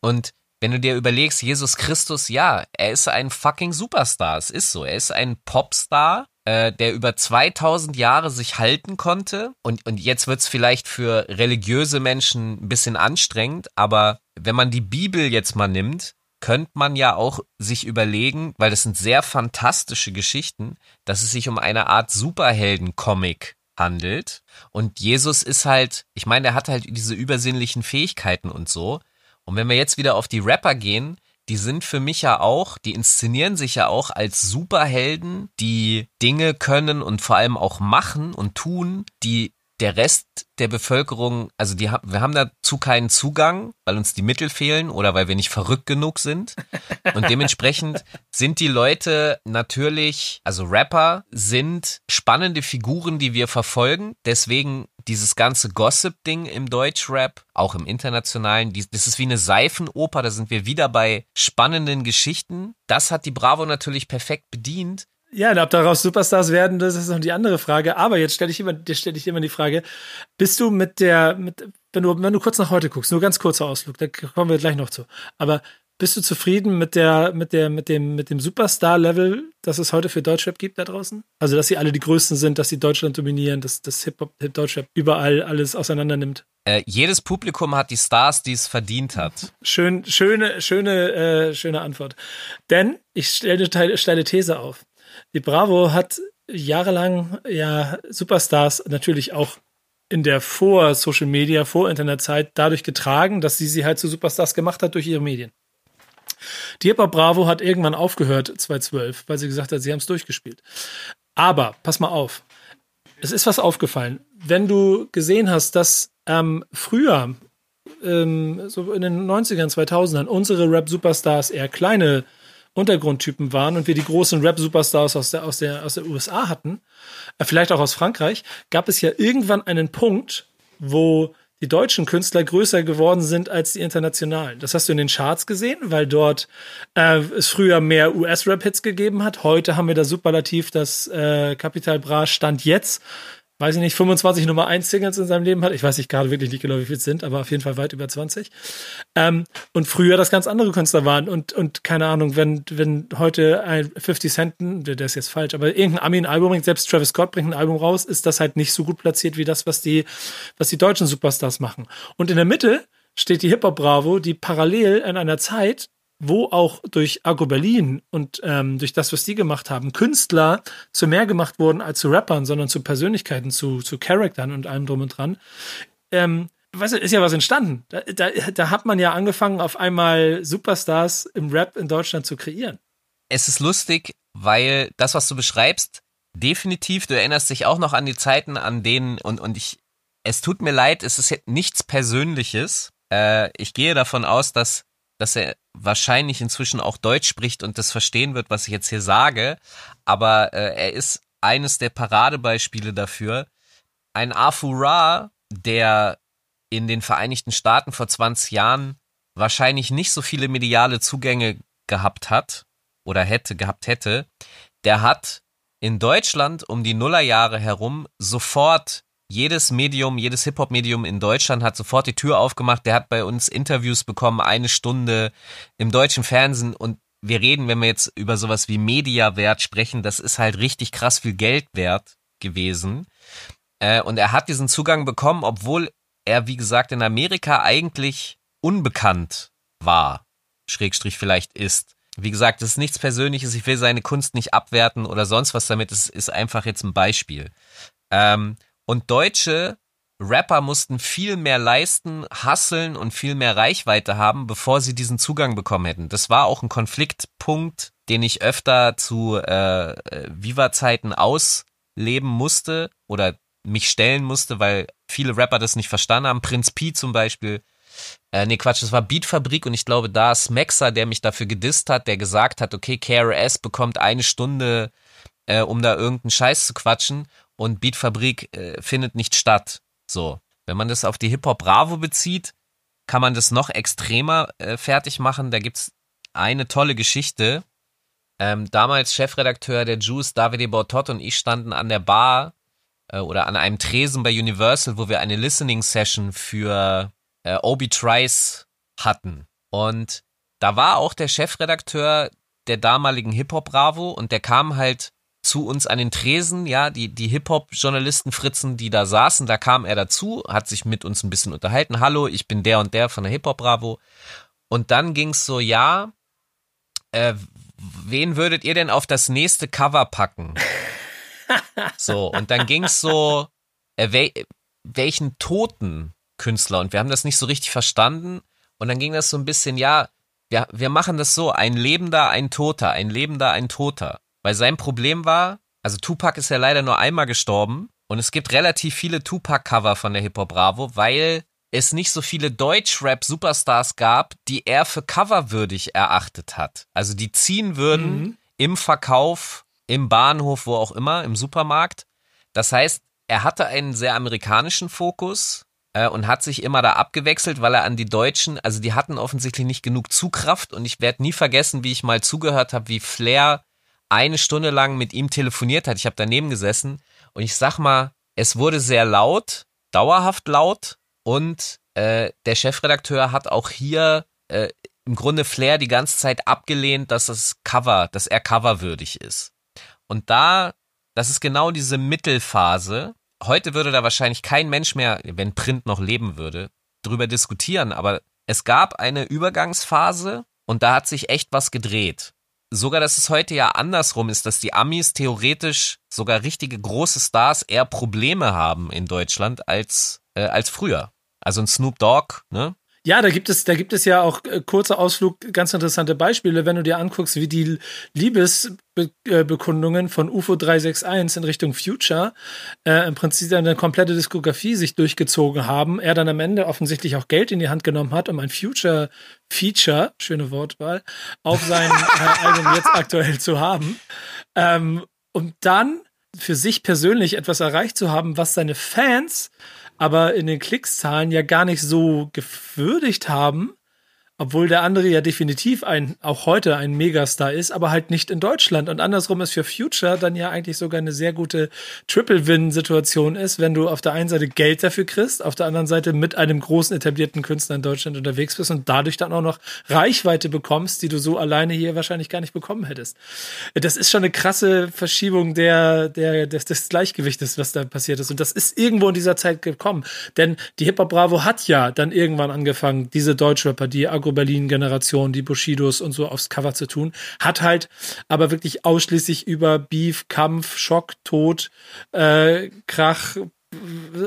Und wenn du dir überlegst, Jesus Christus, ja, er ist ein fucking Superstar. Es ist so. Er ist ein Popstar, äh, der über 2000 Jahre sich halten konnte. Und, und jetzt wird's vielleicht für religiöse Menschen ein bisschen anstrengend, aber wenn man die Bibel jetzt mal nimmt, könnte man ja auch sich überlegen, weil das sind sehr fantastische Geschichten, dass es sich um eine Art Superhelden-Comic handelt. Und Jesus ist halt, ich meine, er hat halt diese übersinnlichen Fähigkeiten und so. Und wenn wir jetzt wieder auf die Rapper gehen, die sind für mich ja auch, die inszenieren sich ja auch als Superhelden, die Dinge können und vor allem auch machen und tun, die der Rest der Bevölkerung, also die, wir haben dazu keinen Zugang, weil uns die Mittel fehlen oder weil wir nicht verrückt genug sind. Und dementsprechend sind die Leute natürlich, also Rapper sind spannende Figuren, die wir verfolgen. Deswegen dieses ganze Gossip-Ding im Deutschrap, auch im internationalen, das ist wie eine Seifenoper, da sind wir wieder bei spannenden Geschichten. Das hat die Bravo natürlich perfekt bedient.
Ja, und ob daraus Superstars werden, das ist noch die andere Frage. Aber jetzt stelle ich immer, stelle ich immer die Frage: Bist du mit der, mit, wenn du, wenn du kurz nach heute guckst, nur ganz kurzer Ausflug, da kommen wir gleich noch zu. Aber bist du zufrieden mit der, mit der, mit dem, mit dem Superstar-Level, das es heute für Deutschrap gibt da draußen? Also, dass sie alle die Größten sind, dass sie Deutschland dominieren, dass das Hip-Hop, Hip Deutschrap überall alles auseinander nimmt?
Äh, jedes Publikum hat die Stars, die es verdient hat.
Schön, schöne, schöne, äh, schöne Antwort. Denn ich stelle eine steile These auf Die Bravo hat jahrelang ja Superstars natürlich auch in der Vor-Social Media, Vor-Internet-Zeit dadurch getragen, dass sie sie halt zu Superstars gemacht hat durch ihre Medien. Die Hip Bravo hat irgendwann aufgehört 2012, weil sie gesagt hat, sie haben es durchgespielt. Aber pass mal auf, es ist was aufgefallen. Wenn du gesehen hast, dass ähm, früher, ähm, so in den 90ern, 2000ern, unsere Rap-Superstars eher kleine Untergrundtypen waren und wir die großen Rap-Superstars aus der, aus, der, aus der USA hatten, äh, vielleicht auch aus Frankreich, gab es ja irgendwann einen Punkt, wo die deutschen Künstler größer geworden sind als die internationalen. Das hast du in den Charts gesehen, weil dort äh, es früher mehr US-Rap-Hits gegeben hat. Heute haben wir das Superlativ, dass äh, Capital Bra Stand jetzt weiß ich nicht, 25 Nummer 1 Singles in seinem Leben hat. Ich weiß nicht gerade wirklich nicht genau, wie viel es sind, aber auf jeden Fall weit über 20. Ähm, und früher das ganz andere Künstler waren und, und keine Ahnung, wenn, wenn heute ein 50 Cent, der, ist jetzt falsch, aber irgendein Ami ein Album bringt, selbst Travis Scott bringt ein Album raus, ist das halt nicht so gut platziert wie das, was die, was die deutschen Superstars machen. Und in der Mitte steht die Hip-Hop Bravo, die parallel in einer Zeit wo auch durch Argo Berlin und ähm, durch das, was die gemacht haben, Künstler zu mehr gemacht wurden als zu Rappern, sondern zu Persönlichkeiten, zu, zu Charaktern und allem drum und dran. Ähm, weißt du, ist ja was entstanden. Da, da, da hat man ja angefangen, auf einmal Superstars im Rap in Deutschland zu kreieren.
Es ist lustig, weil das, was du beschreibst, definitiv, du erinnerst dich auch noch an die Zeiten, an denen, und, und ich, es tut mir leid, es ist nichts Persönliches. Äh, ich gehe davon aus, dass dass er wahrscheinlich inzwischen auch Deutsch spricht und das verstehen wird, was ich jetzt hier sage. Aber äh, er ist eines der Paradebeispiele dafür. Ein Afura, der in den Vereinigten Staaten vor 20 Jahren wahrscheinlich nicht so viele mediale Zugänge gehabt hat oder hätte, gehabt hätte, der hat in Deutschland um die Nullerjahre herum sofort jedes Medium, jedes Hip-Hop-Medium in Deutschland hat sofort die Tür aufgemacht. Der hat bei uns Interviews bekommen, eine Stunde im deutschen Fernsehen und wir reden, wenn wir jetzt über sowas wie Mediawert sprechen, das ist halt richtig krass viel Geld wert gewesen. Äh, und er hat diesen Zugang bekommen, obwohl er, wie gesagt, in Amerika eigentlich unbekannt war, Schrägstrich vielleicht ist. Wie gesagt, das ist nichts Persönliches, ich will seine Kunst nicht abwerten oder sonst was damit, es ist einfach jetzt ein Beispiel. Ähm, und deutsche Rapper mussten viel mehr leisten, hasseln und viel mehr Reichweite haben, bevor sie diesen Zugang bekommen hätten. Das war auch ein Konfliktpunkt, den ich öfter zu äh, Viva-Zeiten ausleben musste oder mich stellen musste, weil viele Rapper das nicht verstanden haben. Prinz P zum Beispiel. Äh, nee, Quatsch, das war Beatfabrik und ich glaube, da ist Maxer, der mich dafür gedisst hat, der gesagt hat, okay, KRS bekommt eine Stunde, äh, um da irgendeinen Scheiß zu quatschen und Beatfabrik äh, findet nicht statt. So. Wenn man das auf die Hip-Hop Bravo bezieht, kann man das noch extremer äh, fertig machen. Da gibt's eine tolle Geschichte. Ähm, damals Chefredakteur der Juice, Davide Bortot und ich standen an der Bar äh, oder an einem Tresen bei Universal, wo wir eine Listening Session für äh, Obi Trice hatten. Und da war auch der Chefredakteur der damaligen Hip-Hop Bravo und der kam halt zu uns an den Tresen, ja, die, die Hip-Hop-Journalisten Fritzen, die da saßen, da kam er dazu, hat sich mit uns ein bisschen unterhalten. Hallo, ich bin der und der von der Hip-Hop Bravo. Und dann ging's so, ja, äh, wen würdet ihr denn auf das nächste Cover packen? so, und dann ging's so, äh, wel, welchen toten Künstler? Und wir haben das nicht so richtig verstanden. Und dann ging das so ein bisschen, ja, wir, wir machen das so, ein Lebender, ein Toter, ein Lebender, ein Toter. Weil sein Problem war, also Tupac ist ja leider nur einmal gestorben und es gibt relativ viele Tupac-Cover von der Hip Hop Bravo, weil es nicht so viele Deutsch-Rap-Superstars gab, die er für coverwürdig erachtet hat. Also die ziehen würden mhm. im Verkauf, im Bahnhof, wo auch immer, im Supermarkt. Das heißt, er hatte einen sehr amerikanischen Fokus äh, und hat sich immer da abgewechselt, weil er an die Deutschen, also die hatten offensichtlich nicht genug Zugkraft und ich werde nie vergessen, wie ich mal zugehört habe, wie Flair eine Stunde lang mit ihm telefoniert hat. Ich habe daneben gesessen und ich sag mal, es wurde sehr laut, dauerhaft laut und äh, der Chefredakteur hat auch hier äh, im Grunde Flair die ganze Zeit abgelehnt, dass das Cover, dass er coverwürdig ist. Und da, das ist genau diese Mittelphase. Heute würde da wahrscheinlich kein Mensch mehr, wenn Print noch leben würde, drüber diskutieren, aber es gab eine Übergangsphase und da hat sich echt was gedreht. Sogar, dass es heute ja andersrum ist, dass die Amis theoretisch sogar richtige große Stars eher Probleme haben in Deutschland als, äh, als früher. Also ein Snoop Dogg, ne?
Ja, da gibt es, da gibt es ja auch äh, kurzer Ausflug, ganz interessante Beispiele, wenn du dir anguckst, wie die Liebesbekundungen von UFO 361 in Richtung Future äh, im Prinzip eine komplette Diskografie sich durchgezogen haben. Er dann am Ende offensichtlich auch Geld in die Hand genommen hat, um ein Future Feature, schöne Wortwahl, auf sein äh, Album jetzt aktuell zu haben. Ähm, um dann für sich persönlich etwas erreicht zu haben, was seine Fans aber in den Klickszahlen ja gar nicht so gewürdigt haben, obwohl der andere ja definitiv ein, auch heute ein Megastar ist, aber halt nicht in Deutschland. Und andersrum ist für Future dann ja eigentlich sogar eine sehr gute Triple-Win-Situation ist, wenn du auf der einen Seite Geld dafür kriegst, auf der anderen Seite mit einem großen etablierten Künstler in Deutschland unterwegs bist und dadurch dann auch noch Reichweite bekommst, die du so alleine hier wahrscheinlich gar nicht bekommen hättest. Das ist schon eine krasse Verschiebung der, der, des, des Gleichgewichtes, was da passiert ist. Und das ist irgendwo in dieser Zeit gekommen. Denn die Hip-Hop Bravo hat ja dann irgendwann angefangen, diese Deutschrapper, die Agro-Berlin-Generation, die Bushidos und so aufs Cover zu tun. Hat halt aber wirklich ausschließlich über Beef, Kampf, Schock, Tod, äh, Krach,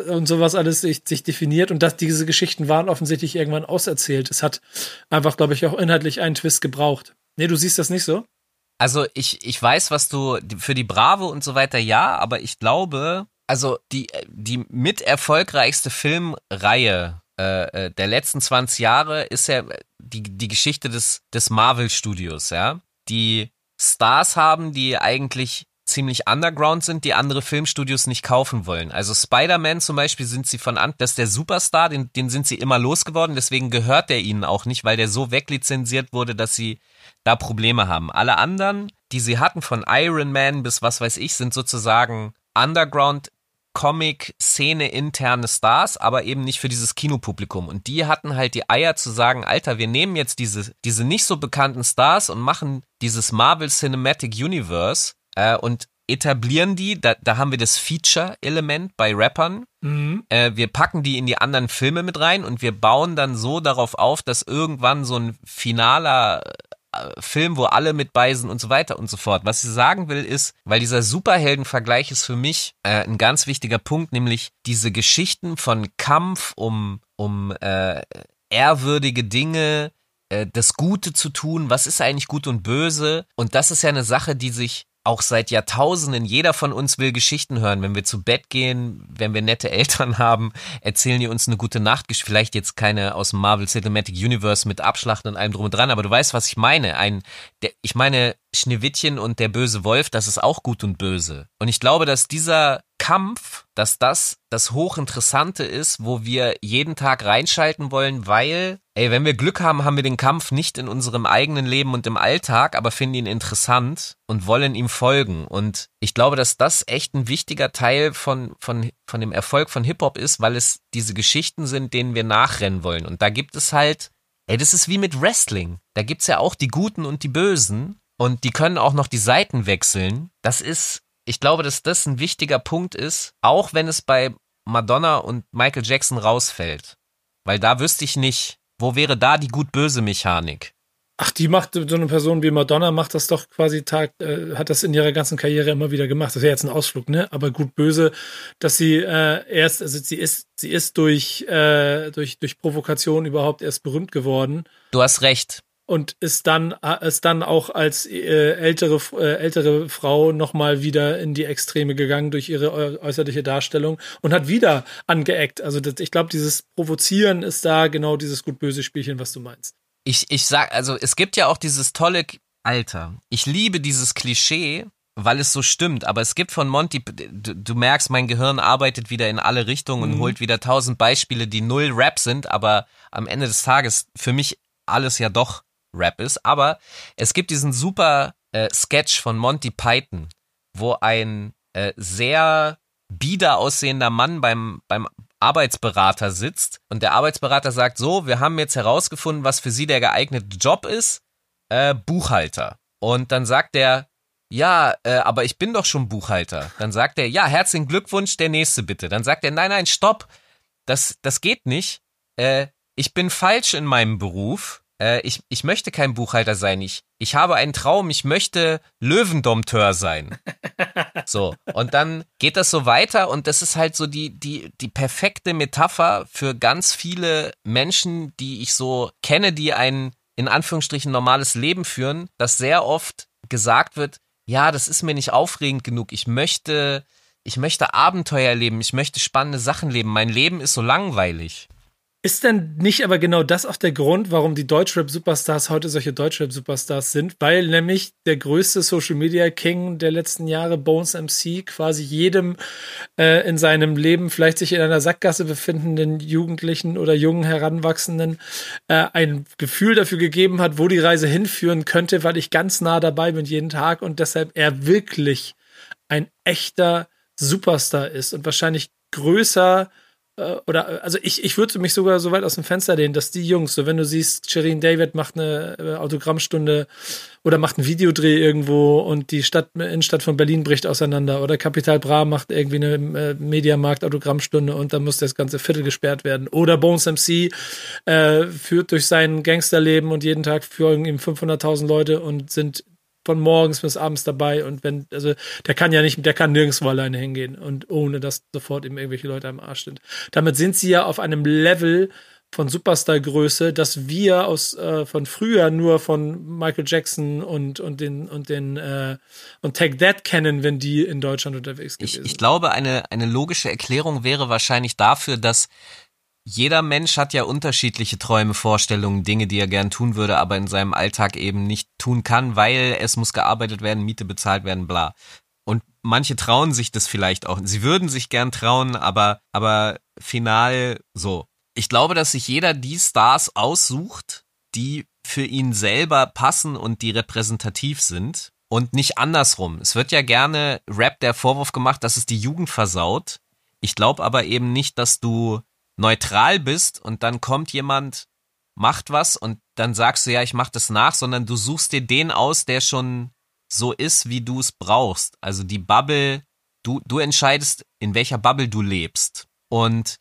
und sowas alles sich, sich definiert und dass diese Geschichten waren offensichtlich irgendwann auserzählt. Es hat einfach, glaube ich, auch inhaltlich einen Twist gebraucht. Nee, du siehst das nicht so?
Also ich, ich weiß, was du für die Bravo und so weiter, ja, aber ich glaube, also die, die mit erfolgreichste Filmreihe äh, äh, der letzten 20 Jahre ist ja die, die Geschichte des, des Marvel-Studios, ja. Die Stars haben, die eigentlich ziemlich underground sind, die andere Filmstudios nicht kaufen wollen. Also Spider-Man zum Beispiel sind sie von an, das ist der Superstar, den, den sind sie immer losgeworden, deswegen gehört der ihnen auch nicht, weil der so weglizenziert wurde, dass sie da Probleme haben. Alle anderen, die sie hatten, von Iron Man bis was weiß ich, sind sozusagen Underground Comic-Szene interne Stars, aber eben nicht für dieses Kinopublikum. Und die hatten halt die Eier zu sagen, Alter, wir nehmen jetzt diese, diese nicht so bekannten Stars und machen dieses Marvel Cinematic Universe äh, und etablieren die, da, da haben wir das Feature-Element bei Rappern. Mhm. Äh, wir packen die in die anderen Filme mit rein und wir bauen dann so darauf auf, dass irgendwann so ein finaler Film, wo alle mit bei sind und so weiter und so fort. Was ich sagen will ist, weil dieser Superheldenvergleich ist für mich äh, ein ganz wichtiger Punkt, nämlich diese Geschichten von Kampf um, um äh, ehrwürdige Dinge, äh, das Gute zu tun, was ist eigentlich gut und böse? Und das ist ja eine Sache, die sich auch seit Jahrtausenden, jeder von uns will Geschichten hören. Wenn wir zu Bett gehen, wenn wir nette Eltern haben, erzählen die uns eine gute Nacht. Vielleicht jetzt keine aus dem Marvel Cinematic Universe mit Abschlachten und allem drum und dran, aber du weißt, was ich meine. Ein, der, ich meine, Schneewittchen und der böse Wolf, das ist auch gut und böse. Und ich glaube, dass dieser Kampf, dass das das Hochinteressante ist, wo wir jeden Tag reinschalten wollen, weil, ey, wenn wir Glück haben, haben wir den Kampf nicht in unserem eigenen Leben und im Alltag, aber finden ihn interessant und wollen ihm folgen. Und ich glaube, dass das echt ein wichtiger Teil von, von, von dem Erfolg von Hip-Hop ist, weil es diese Geschichten sind, denen wir nachrennen wollen. Und da gibt es halt, ey, das ist wie mit Wrestling. Da gibt's ja auch die Guten und die Bösen. Und die können auch noch die Seiten wechseln. Das ist, ich glaube, dass das ein wichtiger Punkt ist, auch wenn es bei Madonna und Michael Jackson rausfällt. Weil da wüsste ich nicht, wo wäre da die gut-böse Mechanik?
Ach, die macht so eine Person wie Madonna macht das doch quasi Tag, äh, hat das in ihrer ganzen Karriere immer wieder gemacht. Das wäre jetzt ein Ausflug, ne? Aber gut böse, dass sie äh, erst, also sie ist, sie ist durch äh, durch durch Provokation überhaupt erst berühmt geworden.
Du hast recht
und ist dann ist dann auch als äh, ältere äh, ältere Frau noch mal wieder in die Extreme gegangen durch ihre äußerliche Darstellung und hat wieder angeeckt. Also das, ich glaube, dieses Provozieren ist da genau dieses gut böse Spielchen, was du meinst.
Ich ich sag also es gibt ja auch dieses tolle Alter. Ich liebe dieses Klischee, weil es so stimmt. Aber es gibt von Monty, du, du merkst, mein Gehirn arbeitet wieder in alle Richtungen mhm. und holt wieder tausend Beispiele, die null Rap sind, aber am Ende des Tages für mich alles ja doch Rap ist, aber es gibt diesen super äh, Sketch von Monty Python, wo ein äh, sehr bieder aussehender Mann beim, beim Arbeitsberater sitzt und der Arbeitsberater sagt so, wir haben jetzt herausgefunden, was für Sie der geeignete Job ist, äh, Buchhalter. Und dann sagt er, ja, äh, aber ich bin doch schon Buchhalter. Dann sagt er, ja, herzlichen Glückwunsch, der nächste bitte. Dann sagt er, nein, nein, stopp, das, das geht nicht. Äh, ich bin falsch in meinem Beruf äh, ich, ich möchte kein Buchhalter sein. Ich, ich habe einen Traum, ich möchte Löwendompteur sein. So. Und dann geht das so weiter und das ist halt so die, die, die perfekte Metapher für ganz viele Menschen, die ich so kenne, die ein in Anführungsstrichen normales Leben führen, dass sehr oft gesagt wird, ja, das ist mir nicht aufregend genug. Ich möchte, ich möchte Abenteuer leben, ich möchte spannende Sachen leben. Mein Leben ist so langweilig.
Ist denn nicht aber genau das auch der Grund, warum die Deutschrap-Superstars heute solche Deutschrap-Superstars sind? Weil nämlich der größte Social-Media-King der letzten Jahre, Bones MC, quasi jedem äh, in seinem Leben vielleicht sich in einer Sackgasse befindenden Jugendlichen oder jungen Heranwachsenden äh, ein Gefühl dafür gegeben hat, wo die Reise hinführen könnte, weil ich ganz nah dabei bin jeden Tag und deshalb er wirklich ein echter Superstar ist und wahrscheinlich größer äh, oder äh, also ich, ich würde mich sogar so weit aus dem Fenster lehnen, dass die Jungs, so wenn du siehst, Shirin David macht eine äh, Autogrammstunde oder macht einen Videodreh irgendwo und die Stadt, Innenstadt von Berlin bricht auseinander oder Capital Bra macht irgendwie eine äh, Mediamarkt-Autogrammstunde und dann muss das ganze Viertel gesperrt werden. Oder Bones MC äh, führt durch sein Gangsterleben und jeden Tag führen ihm 500.000 Leute und sind von morgens bis abends dabei und wenn, also der kann ja nicht, der kann nirgendwo alleine hingehen und ohne dass sofort ihm irgendwelche Leute am Arsch sind. Damit sind sie ja auf einem Level von Superstar-Größe, dass wir aus äh, von früher nur von Michael Jackson und und den und den äh, und Take That kennen, wenn die in Deutschland unterwegs
gewesen. Ich, ich glaube, eine eine logische Erklärung wäre wahrscheinlich dafür, dass jeder Mensch hat ja unterschiedliche Träume, Vorstellungen, Dinge, die er gern tun würde, aber in seinem Alltag eben nicht tun kann, weil es muss gearbeitet werden, Miete bezahlt werden, bla. Und manche trauen sich das vielleicht auch. Sie würden sich gern trauen, aber, aber final so. Ich glaube, dass sich jeder die Stars aussucht, die für ihn selber passen und die repräsentativ sind und nicht andersrum. Es wird ja gerne Rap der Vorwurf gemacht, dass es die Jugend versaut. Ich glaube aber eben nicht, dass du neutral bist und dann kommt jemand, macht was und dann sagst du, ja, ich mach das nach, sondern du suchst dir den aus, der schon so ist, wie du es brauchst. Also die Bubble, du, du entscheidest, in welcher Bubble du lebst. Und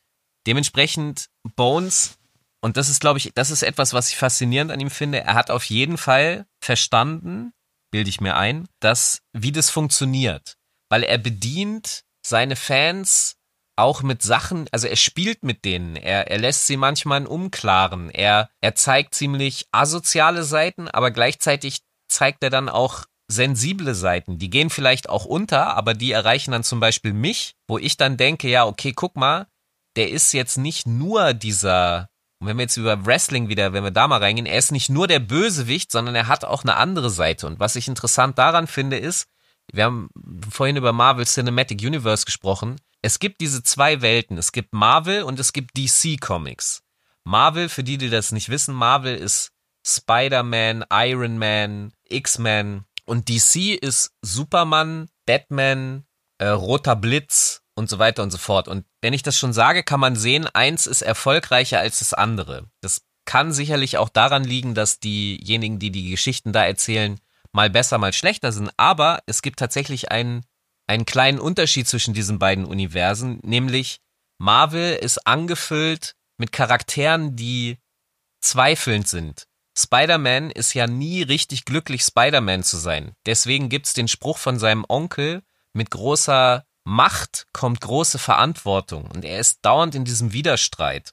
dementsprechend Bones, und das ist, glaube ich, das ist etwas, was ich faszinierend an ihm finde. Er hat auf jeden Fall verstanden, bilde ich mir ein, dass, wie das funktioniert. Weil er bedient seine Fans auch mit Sachen, also er spielt mit denen, er, er lässt sie manchmal in Unklaren, er, er zeigt ziemlich asoziale Seiten, aber gleichzeitig zeigt er dann auch sensible Seiten. Die gehen vielleicht auch unter, aber die erreichen dann zum Beispiel mich, wo ich dann denke, ja, okay, guck mal, der ist jetzt nicht nur dieser, und wenn wir jetzt über Wrestling wieder, wenn wir da mal reingehen, er ist nicht nur der Bösewicht, sondern er hat auch eine andere Seite. Und was ich interessant daran finde, ist, wir haben vorhin über Marvel Cinematic Universe gesprochen, es gibt diese zwei Welten. Es gibt Marvel und es gibt DC Comics. Marvel, für die, die das nicht wissen, Marvel ist Spider-Man, Iron Man, X-Men und DC ist Superman, Batman, äh, Roter Blitz und so weiter und so fort. Und wenn ich das schon sage, kann man sehen, eins ist erfolgreicher als das andere. Das kann sicherlich auch daran liegen, dass diejenigen, die die Geschichten da erzählen, mal besser, mal schlechter sind. Aber es gibt tatsächlich einen einen kleinen Unterschied zwischen diesen beiden Universen, nämlich Marvel ist angefüllt mit Charakteren, die zweifelnd sind. Spider-Man ist ja nie richtig glücklich, Spider-Man zu sein. Deswegen gibt's den Spruch von seinem Onkel, mit großer Macht kommt große Verantwortung. Und er ist dauernd in diesem Widerstreit.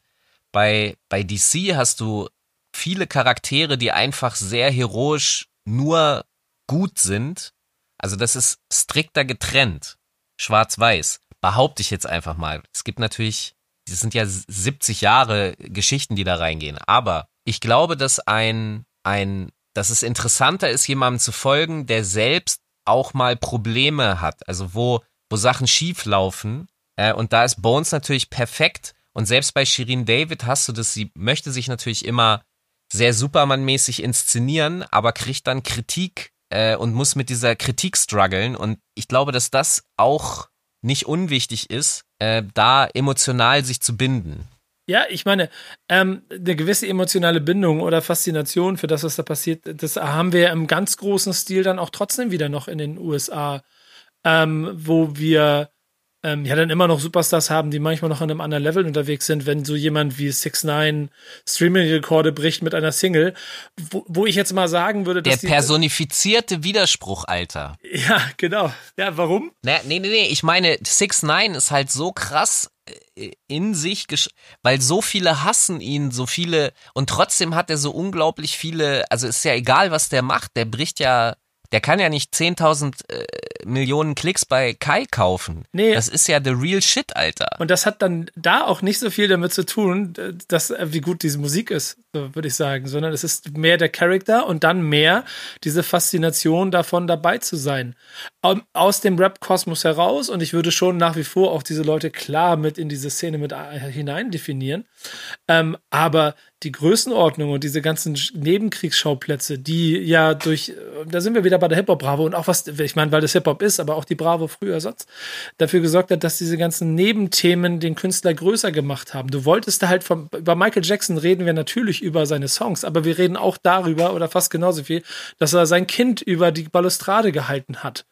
Bei, bei DC hast du viele Charaktere, die einfach sehr heroisch nur gut sind also das ist strikter getrennt. Schwarz-Weiß. Behaupte ich jetzt einfach mal. Es gibt natürlich, das sind ja 70 Jahre Geschichten, die da reingehen. Aber ich glaube, dass ein, ein, dass es interessanter ist, jemandem zu folgen, der selbst auch mal Probleme hat. Also wo, wo Sachen schief laufen. Äh, und da ist Bones natürlich perfekt. Und selbst bei Shirin David hast du das, sie möchte sich natürlich immer sehr Superman-mäßig inszenieren, aber kriegt dann Kritik äh, und muss mit dieser Kritik strugglen. Und ich glaube, dass das auch nicht unwichtig ist, äh, da emotional sich zu binden.
Ja, ich meine, ähm, eine gewisse emotionale Bindung oder Faszination für das, was da passiert, das haben wir im ganz großen Stil dann auch trotzdem wieder noch in den USA, ähm, wo wir ähm, ja dann immer noch Superstars haben, die manchmal noch an einem anderen Level unterwegs sind, wenn so jemand wie 6 9 Streaming-Rekorde bricht mit einer Single, wo, wo ich jetzt mal sagen würde,
dass Der personifizierte Widerspruch, Alter.
Ja, genau. Ja, warum?
Nee, nee, nee, nee. ich meine, 6 9 ist halt so krass äh, in sich, weil so viele hassen ihn, so viele, und trotzdem hat er so unglaublich viele, also ist ja egal, was der macht, der bricht ja der kann ja nicht 10.000 äh, Millionen Klicks bei Kai kaufen. Nee. Das ist ja the real shit, Alter.
Und das hat dann da auch nicht so viel damit zu tun, dass, äh, wie gut diese Musik ist, würde ich sagen, sondern es ist mehr der Charakter und dann mehr diese Faszination davon, dabei zu sein. Aus dem Rap-Kosmos heraus und ich würde schon nach wie vor auch diese Leute klar mit in diese Szene mit äh, hinein definieren. Ähm, aber die Größenordnung und diese ganzen Nebenkriegsschauplätze, die ja durch, da sind wir wieder bei der Hip-Hop-Bravo und auch was, ich meine, weil das Hip-Hop ist, aber auch die Bravo früher sonst, dafür gesorgt hat, dass diese ganzen Nebenthemen den Künstler größer gemacht haben. Du wolltest da halt vom, über Michael Jackson reden wir natürlich über seine Songs, aber wir reden auch darüber oder fast genauso viel, dass er sein Kind über die Balustrade gehalten hat.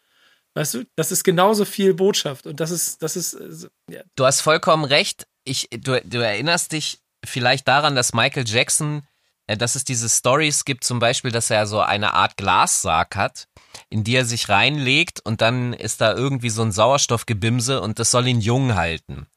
Weißt du, das ist genauso viel Botschaft und das ist, das ist, äh,
ja. Du hast vollkommen recht. Ich, du, du erinnerst dich vielleicht daran, dass Michael Jackson, äh, dass es diese Stories gibt, zum Beispiel, dass er so eine Art Glassarg hat, in die er sich reinlegt und dann ist da irgendwie so ein Sauerstoffgebimse und das soll ihn jung halten.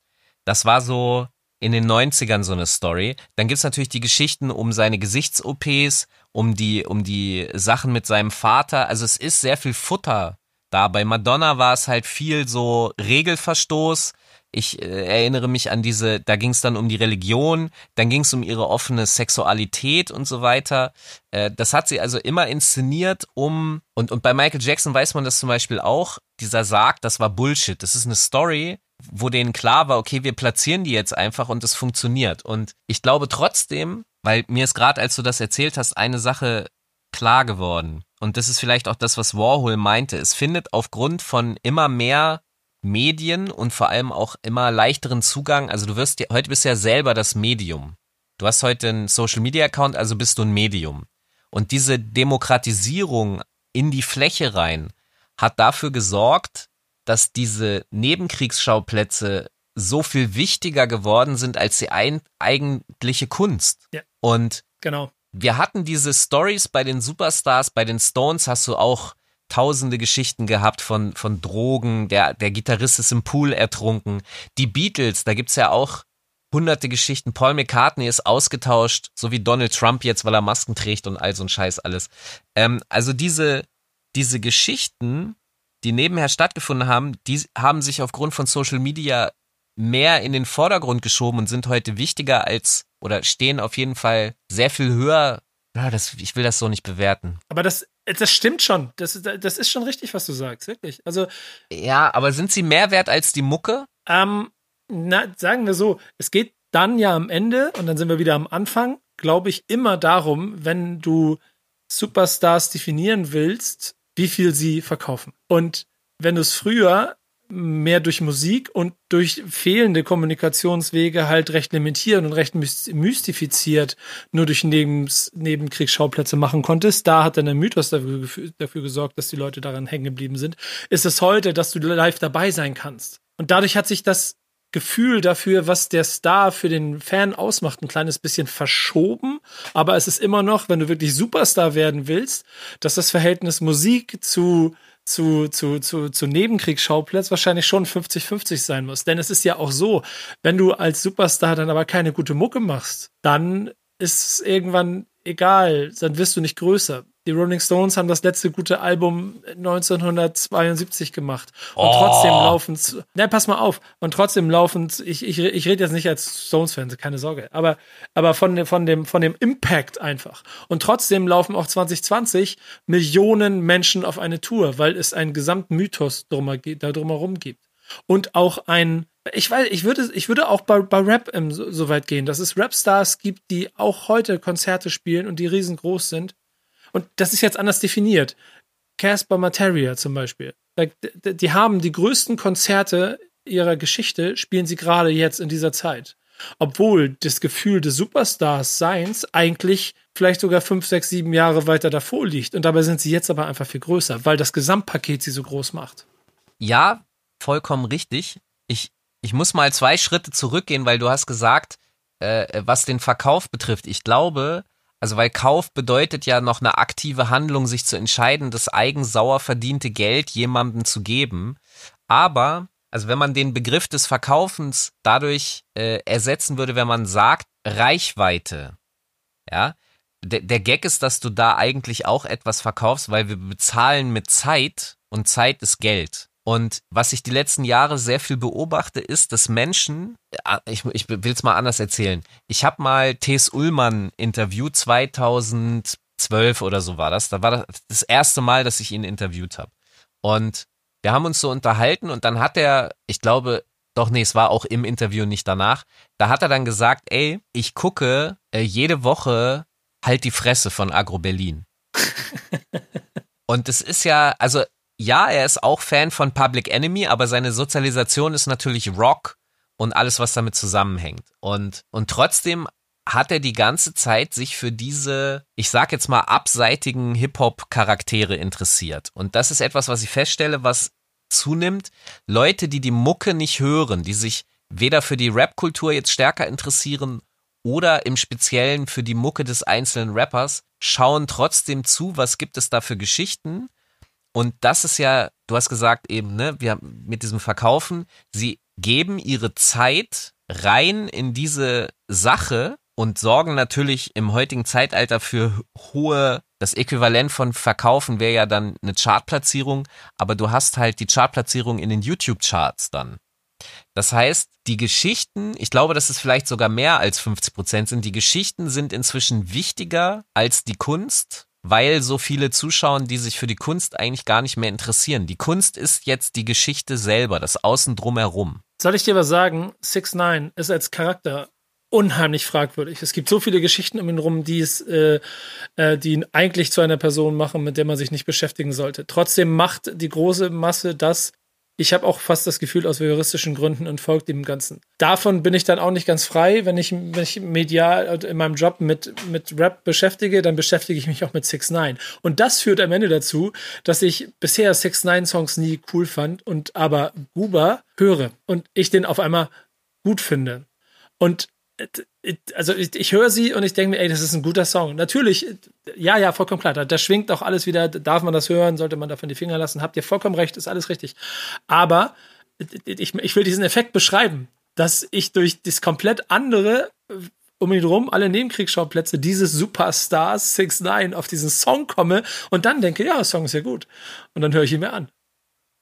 Das war so in den 90ern so eine Story. Dann gibt's natürlich die Geschichten um seine Gesichts-OPs, um die, um die Sachen mit seinem Vater. Also es ist sehr viel Futter da. Bei Madonna war es halt viel so Regelverstoß ich äh, erinnere mich an diese, da ging es dann um die Religion, dann ging es um ihre offene Sexualität und so weiter. Äh, das hat sie also immer inszeniert, um, und, und bei Michael Jackson weiß man das zum Beispiel auch, dieser Sarg, das war Bullshit. Das ist eine Story, wo denen klar war, okay, wir platzieren die jetzt einfach und es funktioniert. Und ich glaube trotzdem, weil mir ist gerade, als du das erzählt hast, eine Sache klar geworden. Und das ist vielleicht auch das, was Warhol meinte. Es findet aufgrund von immer mehr Medien und vor allem auch immer leichteren Zugang. Also du wirst heute bist ja selber das Medium. Du hast heute einen Social Media Account, also bist du ein Medium. Und diese Demokratisierung in die Fläche rein hat dafür gesorgt, dass diese Nebenkriegsschauplätze so viel wichtiger geworden sind als die ein, eigentliche Kunst. Ja. Und
genau.
wir hatten diese Stories bei den Superstars, bei den Stones hast du auch tausende Geschichten gehabt von, von Drogen, der, der Gitarrist ist im Pool ertrunken. Die Beatles, da gibt's ja auch hunderte Geschichten. Paul McCartney ist ausgetauscht, so wie Donald Trump jetzt, weil er Masken trägt und all so ein Scheiß alles. Ähm, also diese, diese Geschichten, die nebenher stattgefunden haben, die haben sich aufgrund von Social Media mehr in den Vordergrund geschoben und sind heute wichtiger als oder stehen auf jeden Fall sehr viel höher. Ja, das, ich will das so nicht bewerten.
Aber das das stimmt schon. Das, das ist schon richtig, was du sagst, wirklich. Also.
Ja, aber sind sie mehr wert als die Mucke?
Ähm, na, sagen wir so, es geht dann ja am Ende, und dann sind wir wieder am Anfang, glaube ich, immer darum, wenn du Superstars definieren willst, wie viel sie verkaufen. Und wenn du es früher mehr durch Musik und durch fehlende Kommunikationswege halt recht limitiert und recht mystifiziert nur durch Neben Nebenkriegsschauplätze machen konntest. Da hat dann der Mythos dafür, dafür gesorgt, dass die Leute daran hängen geblieben sind. Ist es heute, dass du live dabei sein kannst. Und dadurch hat sich das Gefühl dafür, was der Star für den Fan ausmacht, ein kleines bisschen verschoben. Aber es ist immer noch, wenn du wirklich Superstar werden willst, dass das Verhältnis Musik zu zu, zu, zu, zu Nebenkriegsschauplatz wahrscheinlich schon 50-50 sein muss. Denn es ist ja auch so, wenn du als Superstar dann aber keine gute Mucke machst, dann ist es irgendwann egal, dann wirst du nicht größer. Die Rolling Stones haben das letzte gute Album 1972 gemacht. Und oh. trotzdem laufen, ne, pass mal auf. Und trotzdem laufen, ich, ich, ich rede jetzt nicht als Stones-Fan, keine Sorge. Aber, aber von, von dem, von dem Impact einfach. Und trotzdem laufen auch 2020 Millionen Menschen auf eine Tour, weil es einen Gesamtmythos da drumherum gibt. Und auch ein, ich weiß, ich würde, ich würde auch bei, bei Rap ähm, so, so weit gehen, dass es Rapstars gibt, die auch heute Konzerte spielen und die riesengroß sind und das ist jetzt anders definiert. Casper Materia zum Beispiel. Die haben die größten Konzerte ihrer Geschichte, spielen sie gerade jetzt in dieser Zeit. Obwohl das Gefühl des Superstars-Seins eigentlich vielleicht sogar fünf, sechs, sieben Jahre weiter davor liegt. Und dabei sind sie jetzt aber einfach viel größer, weil das Gesamtpaket sie so groß macht.
Ja, vollkommen richtig. ich, ich muss mal zwei Schritte zurückgehen, weil du hast gesagt, äh, was den Verkauf betrifft. Ich glaube, also weil Kauf bedeutet ja noch eine aktive Handlung, sich zu entscheiden, das eigens sauer verdiente Geld jemandem zu geben. Aber, also wenn man den Begriff des Verkaufens dadurch äh, ersetzen würde, wenn man sagt, Reichweite, ja, der, der Gag ist, dass du da eigentlich auch etwas verkaufst, weil wir bezahlen mit Zeit und Zeit ist Geld. Und was ich die letzten Jahre sehr viel beobachte, ist, dass Menschen, äh, ich, ich will es mal anders erzählen. Ich habe mal T.S. Ullmann interviewt, 2012 oder so war das. Da war das das erste Mal, dass ich ihn interviewt habe. Und wir haben uns so unterhalten und dann hat er, ich glaube, doch nee, es war auch im Interview nicht danach, da hat er dann gesagt, ey, ich gucke äh, jede Woche halt die Fresse von Agro Berlin. und es ist ja, also ja, er ist auch Fan von Public Enemy, aber seine Sozialisation ist natürlich Rock und alles, was damit zusammenhängt. Und, und trotzdem hat er die ganze Zeit sich für diese, ich sag jetzt mal, abseitigen Hip-Hop-Charaktere interessiert. Und das ist etwas, was ich feststelle, was zunimmt. Leute, die die Mucke nicht hören, die sich weder für die Rap-Kultur jetzt stärker interessieren oder im Speziellen für die Mucke des einzelnen Rappers, schauen trotzdem zu, was gibt es da für Geschichten und das ist ja, du hast gesagt eben, ne, wir mit diesem Verkaufen, sie geben ihre Zeit rein in diese Sache und sorgen natürlich im heutigen Zeitalter für hohe, das Äquivalent von Verkaufen wäre ja dann eine Chartplatzierung, aber du hast halt die Chartplatzierung in den YouTube-Charts dann. Das heißt, die Geschichten, ich glaube, dass es vielleicht sogar mehr als 50 Prozent sind, die Geschichten sind inzwischen wichtiger als die Kunst weil so viele zuschauen, die sich für die Kunst eigentlich gar nicht mehr interessieren. Die Kunst ist jetzt die Geschichte selber, das Außen drumherum.
Soll ich dir was sagen? Six Nine ist als Charakter unheimlich fragwürdig. Es gibt so viele Geschichten um ihn rum, die es, äh, äh, die ihn eigentlich zu einer Person machen, mit der man sich nicht beschäftigen sollte. Trotzdem macht die große Masse das, ich habe auch fast das Gefühl, aus juristischen Gründen und folgt dem Ganzen. Davon bin ich dann auch nicht ganz frei. Wenn ich mich medial in meinem Job mit, mit Rap beschäftige, dann beschäftige ich mich auch mit 6 9 Und das führt am Ende dazu, dass ich bisher 6 9 Songs nie cool fand und aber Guba höre und ich den auf einmal gut finde. Und also ich, ich höre sie und ich denke mir, ey, das ist ein guter Song. Natürlich, ja, ja, vollkommen klar. Da, da schwingt auch alles wieder. Darf man das hören? Sollte man davon die Finger lassen? Habt ihr vollkommen recht, ist alles richtig. Aber ich, ich will diesen Effekt beschreiben, dass ich durch das komplett andere um ihn rum, alle Nebenkriegsschauplätze dieses Superstars 6 9 auf diesen Song komme und dann denke, ja, der Song ist ja gut. Und dann höre ich ihn mir an.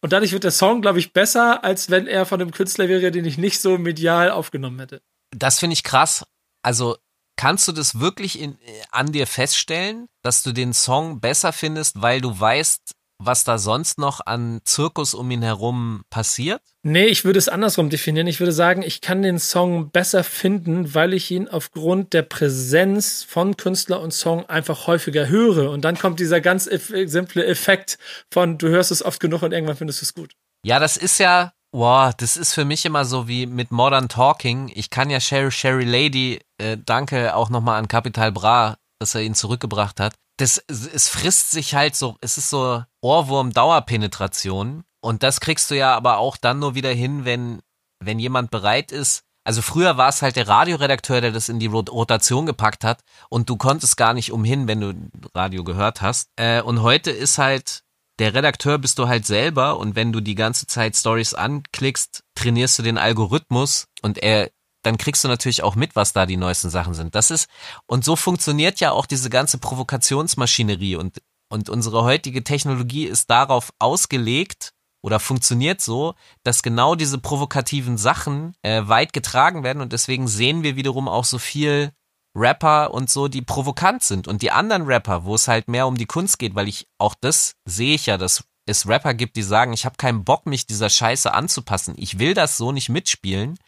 Und dadurch wird der Song, glaube ich, besser, als wenn er von einem Künstler wäre, den ich nicht so medial aufgenommen hätte
das finde ich krass. Also kannst du das wirklich in, an dir feststellen, dass du den Song besser findest, weil du weißt, was da sonst noch an Zirkus um ihn herum passiert?
Nee, ich würde es andersrum definieren. Ich würde sagen, ich kann den Song besser finden, weil ich ihn aufgrund der Präsenz von Künstler und Song einfach häufiger höre. Und dann kommt dieser ganz simple Effekt von, du hörst es oft genug und irgendwann findest du es gut.
Ja, das ist ja, Boah, das ist für mich immer so wie mit Modern Talking. Ich kann ja Sherry Sherry Lady, äh, danke auch nochmal an Capital Bra, dass er ihn zurückgebracht hat. Das, es frisst sich halt so, es ist so Ohrwurm-Dauerpenetration. Und das kriegst du ja aber auch dann nur wieder hin, wenn, wenn jemand bereit ist. Also früher war es halt der Radioredakteur, der das in die Rotation gepackt hat und du konntest gar nicht umhin, wenn du Radio gehört hast. Äh, und heute ist halt der Redakteur bist du halt selber und wenn du die ganze Zeit Stories anklickst, trainierst du den Algorithmus und er dann kriegst du natürlich auch mit, was da die neuesten Sachen sind. Das ist und so funktioniert ja auch diese ganze Provokationsmaschinerie und und unsere heutige Technologie ist darauf ausgelegt oder funktioniert so, dass genau diese provokativen Sachen äh, weit getragen werden und deswegen sehen wir wiederum auch so viel Rapper und so, die provokant sind. Und die anderen Rapper, wo es halt mehr um die Kunst geht, weil ich auch das sehe ich ja, dass es Rapper gibt, die sagen, ich habe keinen Bock, mich dieser Scheiße anzupassen. Ich will das so nicht mitspielen,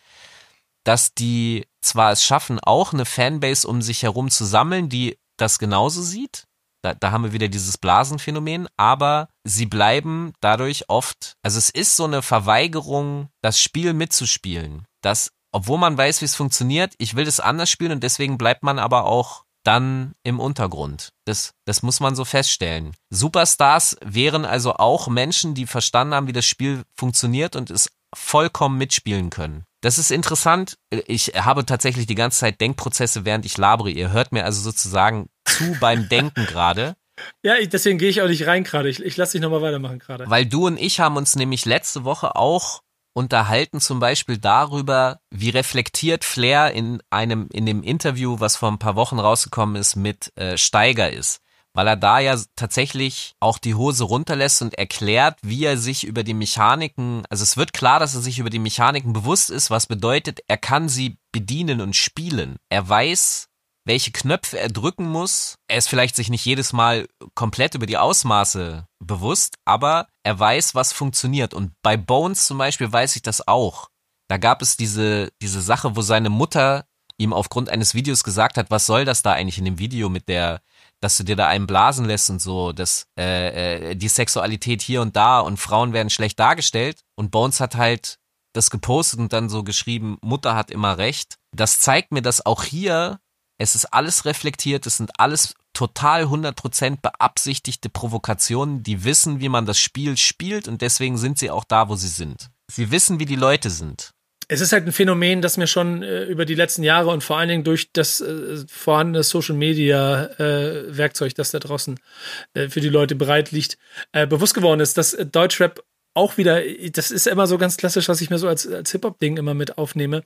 dass die zwar es schaffen, auch eine Fanbase um sich herum zu sammeln, die das genauso sieht. Da, da haben wir wieder dieses Blasenphänomen, aber sie bleiben dadurch oft, also es ist so eine Verweigerung, das Spiel mitzuspielen. Das obwohl man weiß, wie es funktioniert, ich will das anders spielen und deswegen bleibt man aber auch dann im Untergrund. Das, das muss man so feststellen. Superstars wären also auch Menschen, die verstanden haben, wie das Spiel funktioniert und es vollkommen mitspielen können. Das ist interessant. Ich habe tatsächlich die ganze Zeit Denkprozesse, während ich labere. Ihr hört mir also sozusagen zu beim Denken gerade.
Ja, ich, deswegen gehe ich auch nicht rein gerade. Ich, ich lasse dich nochmal weitermachen gerade.
Weil du und ich haben uns nämlich letzte Woche auch unterhalten zum Beispiel darüber, wie reflektiert Flair in einem, in dem Interview, was vor ein paar Wochen rausgekommen ist, mit äh, Steiger ist weil er da ja tatsächlich auch die Hose runterlässt und erklärt, wie er sich über die Mechaniken, also es wird klar, dass er sich über die Mechaniken bewusst ist, was bedeutet, er kann sie bedienen und spielen. Er weiß, welche Knöpfe er drücken muss. Er ist vielleicht sich nicht jedes Mal komplett über die Ausmaße bewusst, aber er weiß, was funktioniert. Und bei Bones zum Beispiel weiß ich das auch. Da gab es diese, diese Sache, wo seine Mutter ihm aufgrund eines Videos gesagt hat, was soll das da eigentlich in dem Video mit der dass du dir da einen blasen lässt und so, dass äh, äh, die Sexualität hier und da und Frauen werden schlecht dargestellt. Und Bones hat halt das gepostet und dann so geschrieben, Mutter hat immer recht. Das zeigt mir, dass auch hier, es ist alles reflektiert, es sind alles total 100% beabsichtigte Provokationen, die wissen, wie man das Spiel spielt und deswegen sind sie auch da, wo sie sind. Sie wissen, wie die Leute sind
es ist halt ein Phänomen, das mir schon äh, über die letzten Jahre und vor allen Dingen durch das äh, vorhandene Social Media äh, Werkzeug, das da draußen äh, für die Leute bereit liegt, äh, bewusst geworden ist, dass Deutschrap auch wieder, das ist immer so ganz klassisch, was ich mir so als, als Hip-Hop-Ding immer mit aufnehme.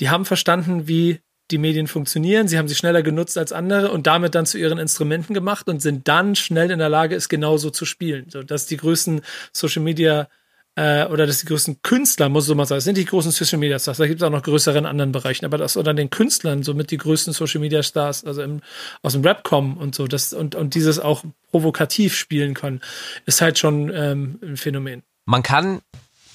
Die haben verstanden, wie die Medien funktionieren, sie haben sie schneller genutzt als andere und damit dann zu ihren Instrumenten gemacht und sind dann schnell in der Lage, es genauso zu spielen. So, dass die größten Social Media äh, oder dass die größten Künstler, muss so mal sagen, das sind die großen Social Media Stars, da gibt es auch noch größere in anderen Bereichen, aber das oder den Künstlern somit die größten Social Media Stars, also im, aus dem Rap kommen und so, das und, und dieses auch provokativ spielen können, ist halt schon ähm, ein Phänomen.
Man kann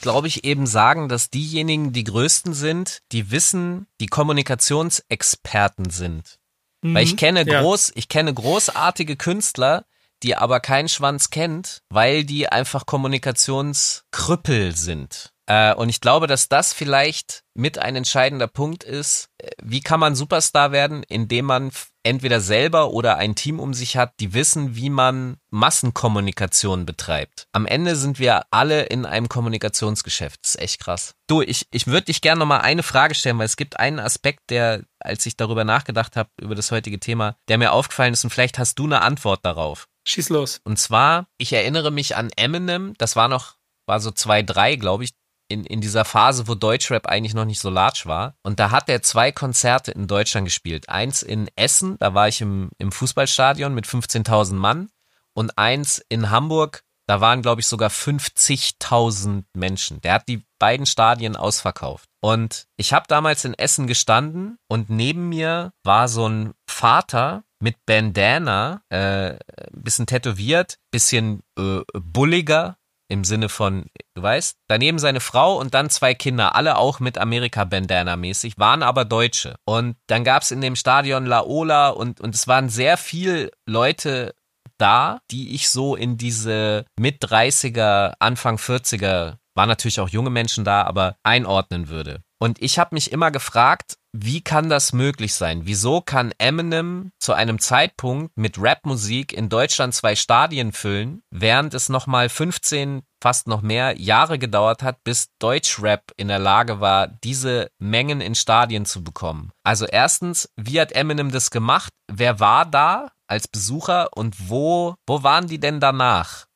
glaube ich, eben sagen, dass diejenigen die größten sind, die wissen, die Kommunikationsexperten sind. Mhm, Weil ich kenne ja. groß, ich kenne großartige Künstler, die aber keinen Schwanz kennt, weil die einfach Kommunikationskrüppel sind. Äh, und ich glaube, dass das vielleicht mit ein entscheidender Punkt ist. Äh, wie kann man Superstar werden, indem man entweder selber oder ein Team um sich hat, die wissen, wie man Massenkommunikation betreibt. Am Ende sind wir alle in einem Kommunikationsgeschäft. Das ist echt krass. Du, ich, ich würde dich gerne nochmal eine Frage stellen, weil es gibt einen Aspekt, der, als ich darüber nachgedacht habe, über das heutige Thema, der mir aufgefallen ist und vielleicht hast du eine Antwort darauf.
Schieß los.
Und zwar, ich erinnere mich an Eminem, das war noch, war so 2-3, glaube ich, in, in dieser Phase, wo Deutschrap eigentlich noch nicht so large war. Und da hat er zwei Konzerte in Deutschland gespielt. Eins in Essen, da war ich im, im Fußballstadion mit 15.000 Mann. Und eins in Hamburg, da waren, glaube ich, sogar 50.000 Menschen. Der hat die beiden Stadien ausverkauft. Und ich habe damals in Essen gestanden und neben mir war so ein Vater mit Bandana, äh, bisschen tätowiert, bisschen äh, bulliger im Sinne von, du weißt, daneben seine Frau und dann zwei Kinder, alle auch mit Amerika-Bandana mäßig, waren aber Deutsche. Und dann gab's in dem Stadion Laola und, und es waren sehr viel Leute da, die ich so in diese mit 30er, Anfang 40er, waren natürlich auch junge Menschen da, aber einordnen würde. Und ich habe mich immer gefragt, wie kann das möglich sein? Wieso kann Eminem zu einem Zeitpunkt mit Rapmusik in Deutschland zwei Stadien füllen, während es nochmal 15, fast noch mehr Jahre gedauert hat, bis Deutschrap in der Lage war, diese Mengen in Stadien zu bekommen? Also erstens, wie hat Eminem das gemacht? Wer war da als Besucher und wo, wo waren die denn danach?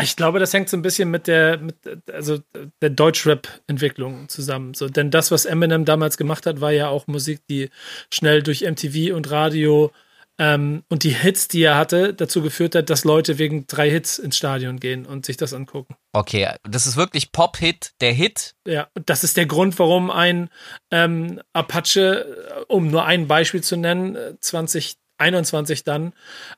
Ich glaube, das hängt so ein bisschen mit der, mit, also der Deutschrap-Entwicklung zusammen. So, denn das, was Eminem damals gemacht hat, war ja auch Musik, die schnell durch MTV und Radio ähm, und die Hits, die er hatte, dazu geführt hat, dass Leute wegen drei Hits ins Stadion gehen und sich das angucken.
Okay, das ist wirklich Pop-Hit, der Hit.
Ja, und das ist der Grund, warum ein ähm, Apache, um nur ein Beispiel zu nennen, 20 21 dann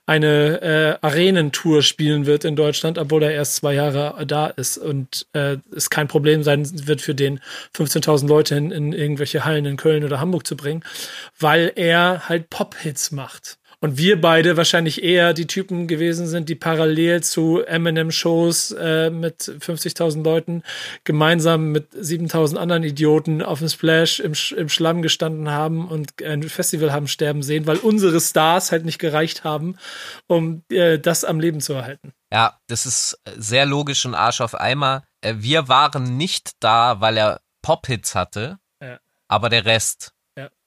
eine äh, Arenentour spielen wird in Deutschland, obwohl er erst zwei Jahre da ist und äh, es kein Problem sein wird für den 15.000 Leute in, in irgendwelche Hallen in Köln oder Hamburg zu bringen, weil er halt Pop-Hits macht. Und wir beide wahrscheinlich eher die Typen gewesen sind, die parallel zu Eminem-Shows äh, mit 50.000 Leuten gemeinsam mit 7.000 anderen Idioten auf dem Splash im, im Schlamm gestanden haben und ein Festival haben sterben sehen, weil unsere Stars halt nicht gereicht haben, um äh, das am Leben zu erhalten.
Ja, das ist sehr logisch und Arsch auf Eimer. äh, wir waren nicht da, weil er Pop-Hits hatte,
Ja.
aber der Rest.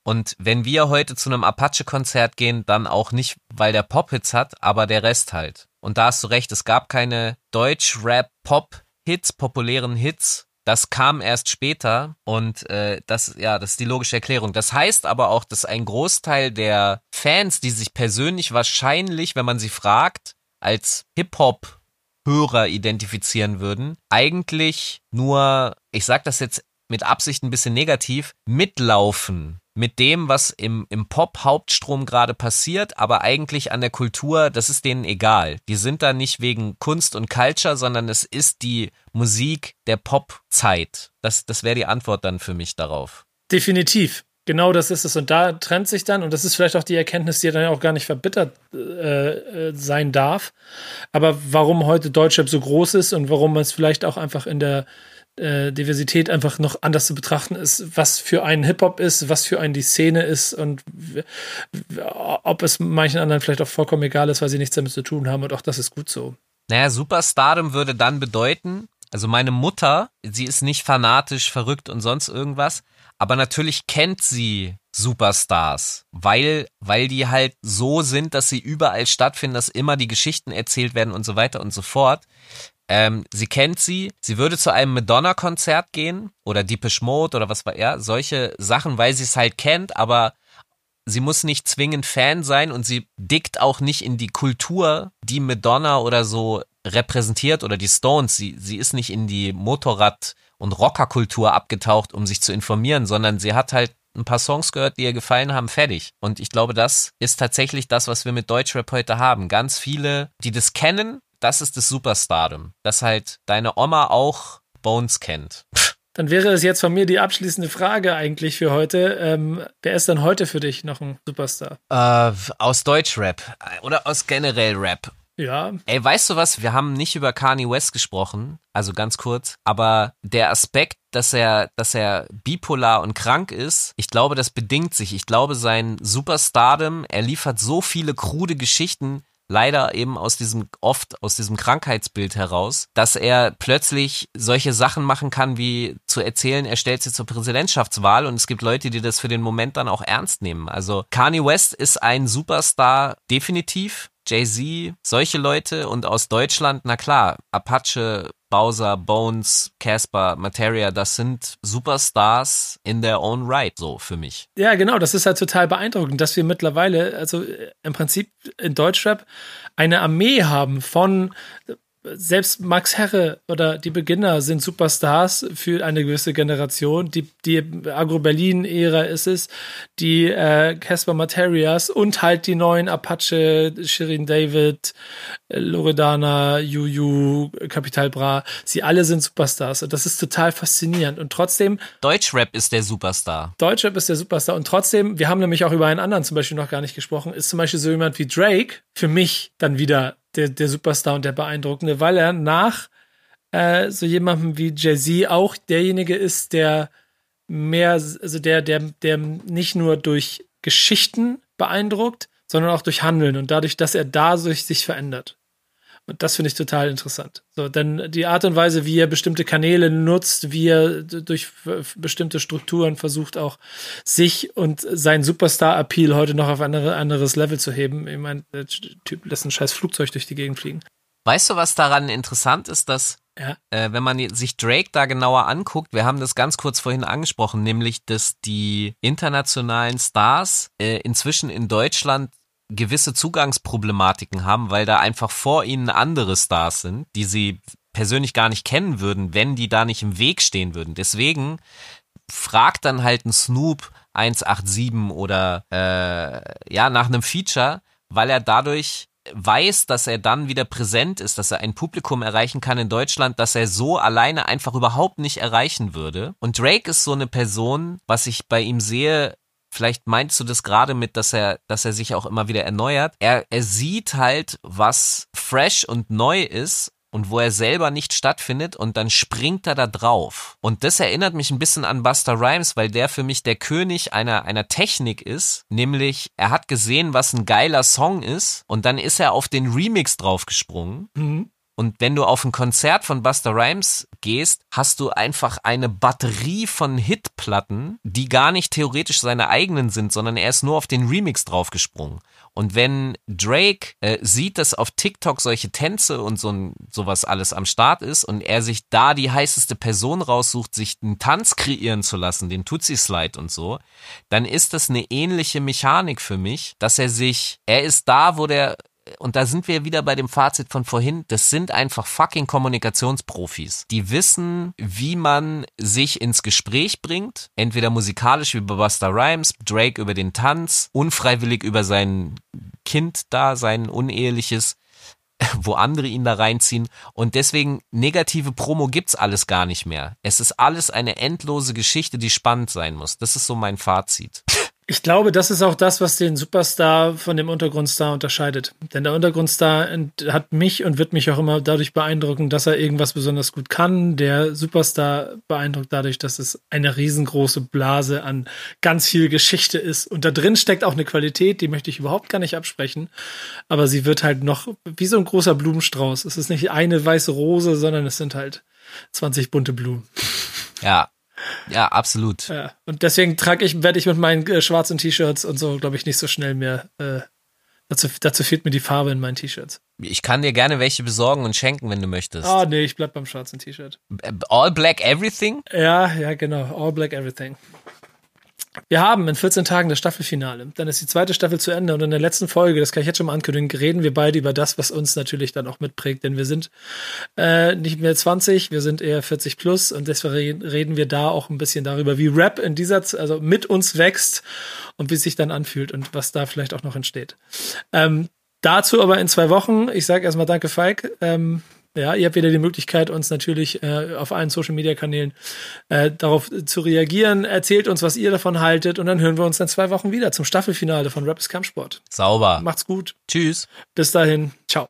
Und wenn wir heute zu einem Apache-Konzert gehen, dann auch nicht, weil der Pop-Hits hat, aber der Rest halt. Und da hast du recht, es gab keine Deutsch-Rap-Pop-Hits, populären Hits. Das kam erst später und äh, das, ja, das ist die logische Erklärung. Das heißt aber auch, dass ein Großteil der Fans, die sich persönlich wahrscheinlich, wenn man sie fragt, als Hip-Hop Hörer identifizieren würden, eigentlich nur, ich sag das jetzt mit Absicht ein bisschen negativ, mitlaufen mit dem, was im, im Pop-Hauptstrom gerade passiert, aber eigentlich an der Kultur, das ist denen egal. Die sind da nicht wegen Kunst und Culture, sondern es ist die Musik der Pop-Zeit. Das, das wäre die Antwort dann für mich darauf.
Definitiv. Genau das ist es. Und da trennt sich dann, und das ist vielleicht auch die Erkenntnis, die dann auch gar nicht verbittert äh, äh, sein darf. Aber warum heute Deutschrap so groß ist und warum man es vielleicht auch einfach in der äh, Diversität einfach noch anders zu betrachten ist, was für einen Hip-Hop ist, was für einen die Szene ist und ob es manchen anderen vielleicht auch vollkommen egal ist, weil sie nichts damit zu tun haben. Und auch das ist gut so.
Naja, Superstardom würde dann bedeuten, also meine Mutter, sie ist nicht fanatisch, verrückt und sonst irgendwas, aber natürlich kennt sie Superstars, weil, weil die halt so sind, dass sie überall stattfinden, dass immer die Geschichten erzählt werden und so weiter und so fort. Ähm, sie kennt sie, sie würde zu einem Madonna-Konzert gehen oder Deepish Mode oder was war er, solche Sachen, weil sie es halt kennt, aber sie muss nicht zwingend Fan sein und sie dickt auch nicht in die Kultur, die Madonna oder so repräsentiert oder die Stones. Sie, sie ist nicht in die Motorrad- und Rockerkultur abgetaucht, um sich zu informieren, sondern sie hat halt ein paar Songs gehört, die ihr gefallen haben, fertig. Und ich glaube, das ist tatsächlich das, was wir mit Deutschrap heute haben. Ganz viele, die das kennen, das ist das Superstardom. Dass halt deine Oma auch Bones kennt.
Dann wäre es jetzt von mir die abschließende Frage eigentlich für heute. Ähm, wer ist dann heute für dich noch ein Superstar?
Äh, aus Deutschrap oder aus generell Rap.
Ja,
Ey, weißt du was? Wir haben nicht über Kanye West gesprochen, also ganz kurz, aber der Aspekt, dass er, dass er bipolar und krank ist, ich glaube, das bedingt sich. Ich glaube, sein Superstardom, er liefert so viele krude Geschichten, leider eben aus diesem, oft aus diesem Krankheitsbild heraus, dass er plötzlich solche Sachen machen kann, wie zu erzählen, er stellt sich zur Präsidentschaftswahl und es gibt Leute, die das für den Moment dann auch ernst nehmen. Also Kanye West ist ein Superstar, definitiv. Jay-Z, solche Leute und aus Deutschland, na klar, Apache, Bowser, Bones, Casper, Materia, das sind Superstars in their own right, so für mich.
Ja, genau, das ist halt total beeindruckend, dass wir mittlerweile, also äh, im Prinzip in Deutschrap, eine Armee haben von selbst Max Herre oder die Beginner sind Superstars für eine gewisse Generation. Die, die Agro-Berlin-Ära ist es, die äh, Casper Materias und halt die neuen Apache, Shirin David, äh, Loredana, Juju, Capital Bra. Sie alle sind Superstars und das ist total faszinierend. Und trotzdem
Deutschrap ist der Superstar.
Deutschrap ist der Superstar und trotzdem, wir haben nämlich auch über einen anderen zum Beispiel noch gar nicht gesprochen, ist zum Beispiel so jemand wie Drake für mich dann wieder der, der Superstar und der Beeindruckende, weil er nach äh, so jemandem wie Jay-Z auch derjenige ist, der mehr, also der, der, der nicht nur durch Geschichten beeindruckt, sondern auch durch Handeln und dadurch, dass er dadurch sich verändert. Und das finde ich total interessant. So, denn die Art und Weise, wie er bestimmte Kanäle nutzt, wie er durch bestimmte Strukturen versucht, auch sich und sein Superstar-Appeal heute noch auf ein andere, anderes Level zu heben. Ich meine, der Typ lässt ein scheiß Flugzeug durch die Gegend fliegen.
Weißt du, was daran interessant ist, dass
Ja.
äh, wenn man sich Drake da genauer anguckt, wir haben das ganz kurz vorhin angesprochen, nämlich, dass die internationalen Stars äh, inzwischen in Deutschland gewisse Zugangsproblematiken haben, weil da einfach vor ihnen andere Stars sind, die sie persönlich gar nicht kennen würden, wenn die da nicht im Weg stehen würden. Deswegen fragt dann halt ein Snoop 187 oder äh, ja nach einem Feature, weil er dadurch weiß, dass er dann wieder präsent ist, dass er ein Publikum erreichen kann in Deutschland, dass er so alleine einfach überhaupt nicht erreichen würde. Und Drake ist so eine Person, was ich bei ihm sehe, vielleicht meinst du das gerade mit, dass er, dass er sich auch immer wieder erneuert. Er, er sieht halt, was fresh und neu ist und wo er selber nicht stattfindet und dann springt er da drauf. Und das erinnert mich ein bisschen an Buster Rhymes, weil der für mich der König einer, einer Technik ist, nämlich er hat gesehen, was ein geiler Song ist und dann ist er auf den Remix draufgesprungen
Mhm.
Und wenn du auf ein Konzert von Buster Rhymes gehst, hast du einfach eine Batterie von Hitplatten, die gar nicht theoretisch seine eigenen sind, sondern er ist nur auf den Remix draufgesprungen. Und wenn Drake äh, sieht, dass auf TikTok solche Tänze und so ein, sowas alles am Start ist und er sich da die heißeste Person raussucht, sich einen Tanz kreieren zu lassen, den Tutsi Slide und so, dann ist das eine ähnliche Mechanik für mich, dass er sich, er ist da, wo der und da sind wir wieder bei dem Fazit von vorhin, das sind einfach fucking Kommunikationsprofis. Die wissen, wie man sich ins Gespräch bringt, entweder musikalisch wie bei Buster Rhymes, Drake über den Tanz, unfreiwillig über sein Kind da, sein uneheliches, wo andere ihn da reinziehen. Und deswegen negative Promo gibt's alles gar nicht mehr. Es ist alles eine endlose Geschichte, die spannend sein muss. Das ist so mein Fazit.
Ich glaube, das ist auch das, was den Superstar von dem Untergrundstar unterscheidet. Denn der Untergrundstar hat mich und wird mich auch immer dadurch beeindrucken, dass er irgendwas besonders gut kann. Der Superstar beeindruckt dadurch, dass es eine riesengroße Blase an ganz viel Geschichte ist. Und da drin steckt auch eine Qualität, die möchte ich überhaupt gar nicht absprechen. Aber sie wird halt noch wie so ein großer Blumenstrauß. Es ist nicht eine weiße Rose, sondern es sind halt 20 bunte Blumen.
Ja, ja, absolut.
Ja, und deswegen trage ich, werde ich mit meinen äh, schwarzen T-Shirts und so, glaube ich, nicht so schnell mehr. Äh, dazu, dazu fehlt mir die Farbe in meinen T-Shirts.
Ich kann dir gerne welche besorgen und schenken, wenn du möchtest.
Ah, nee, ich bleib beim schwarzen T-Shirt.
All Black Everything?
Ja, ja, genau. All Black Everything. Wir haben in 14 Tagen das Staffelfinale. Dann ist die zweite Staffel zu Ende und in der letzten Folge, das kann ich jetzt schon mal ankündigen, reden wir beide über das, was uns natürlich dann auch mitprägt. Denn wir sind äh, nicht mehr 20, wir sind eher 40 plus und deswegen reden wir da auch ein bisschen darüber, wie Rap in dieser, also mit uns wächst und wie es sich dann anfühlt und was da vielleicht auch noch entsteht. Ähm, dazu aber in zwei Wochen. Ich sage erstmal danke, Falk. Ähm, ja, ihr habt wieder die Möglichkeit, uns natürlich äh, auf allen Social Media Kanälen äh, darauf zu reagieren. Erzählt uns, was ihr davon haltet und dann hören wir uns in zwei Wochen wieder zum Staffelfinale von Rappers Kampfsport.
Sauber.
Macht's gut.
Tschüss.
Bis dahin. Ciao.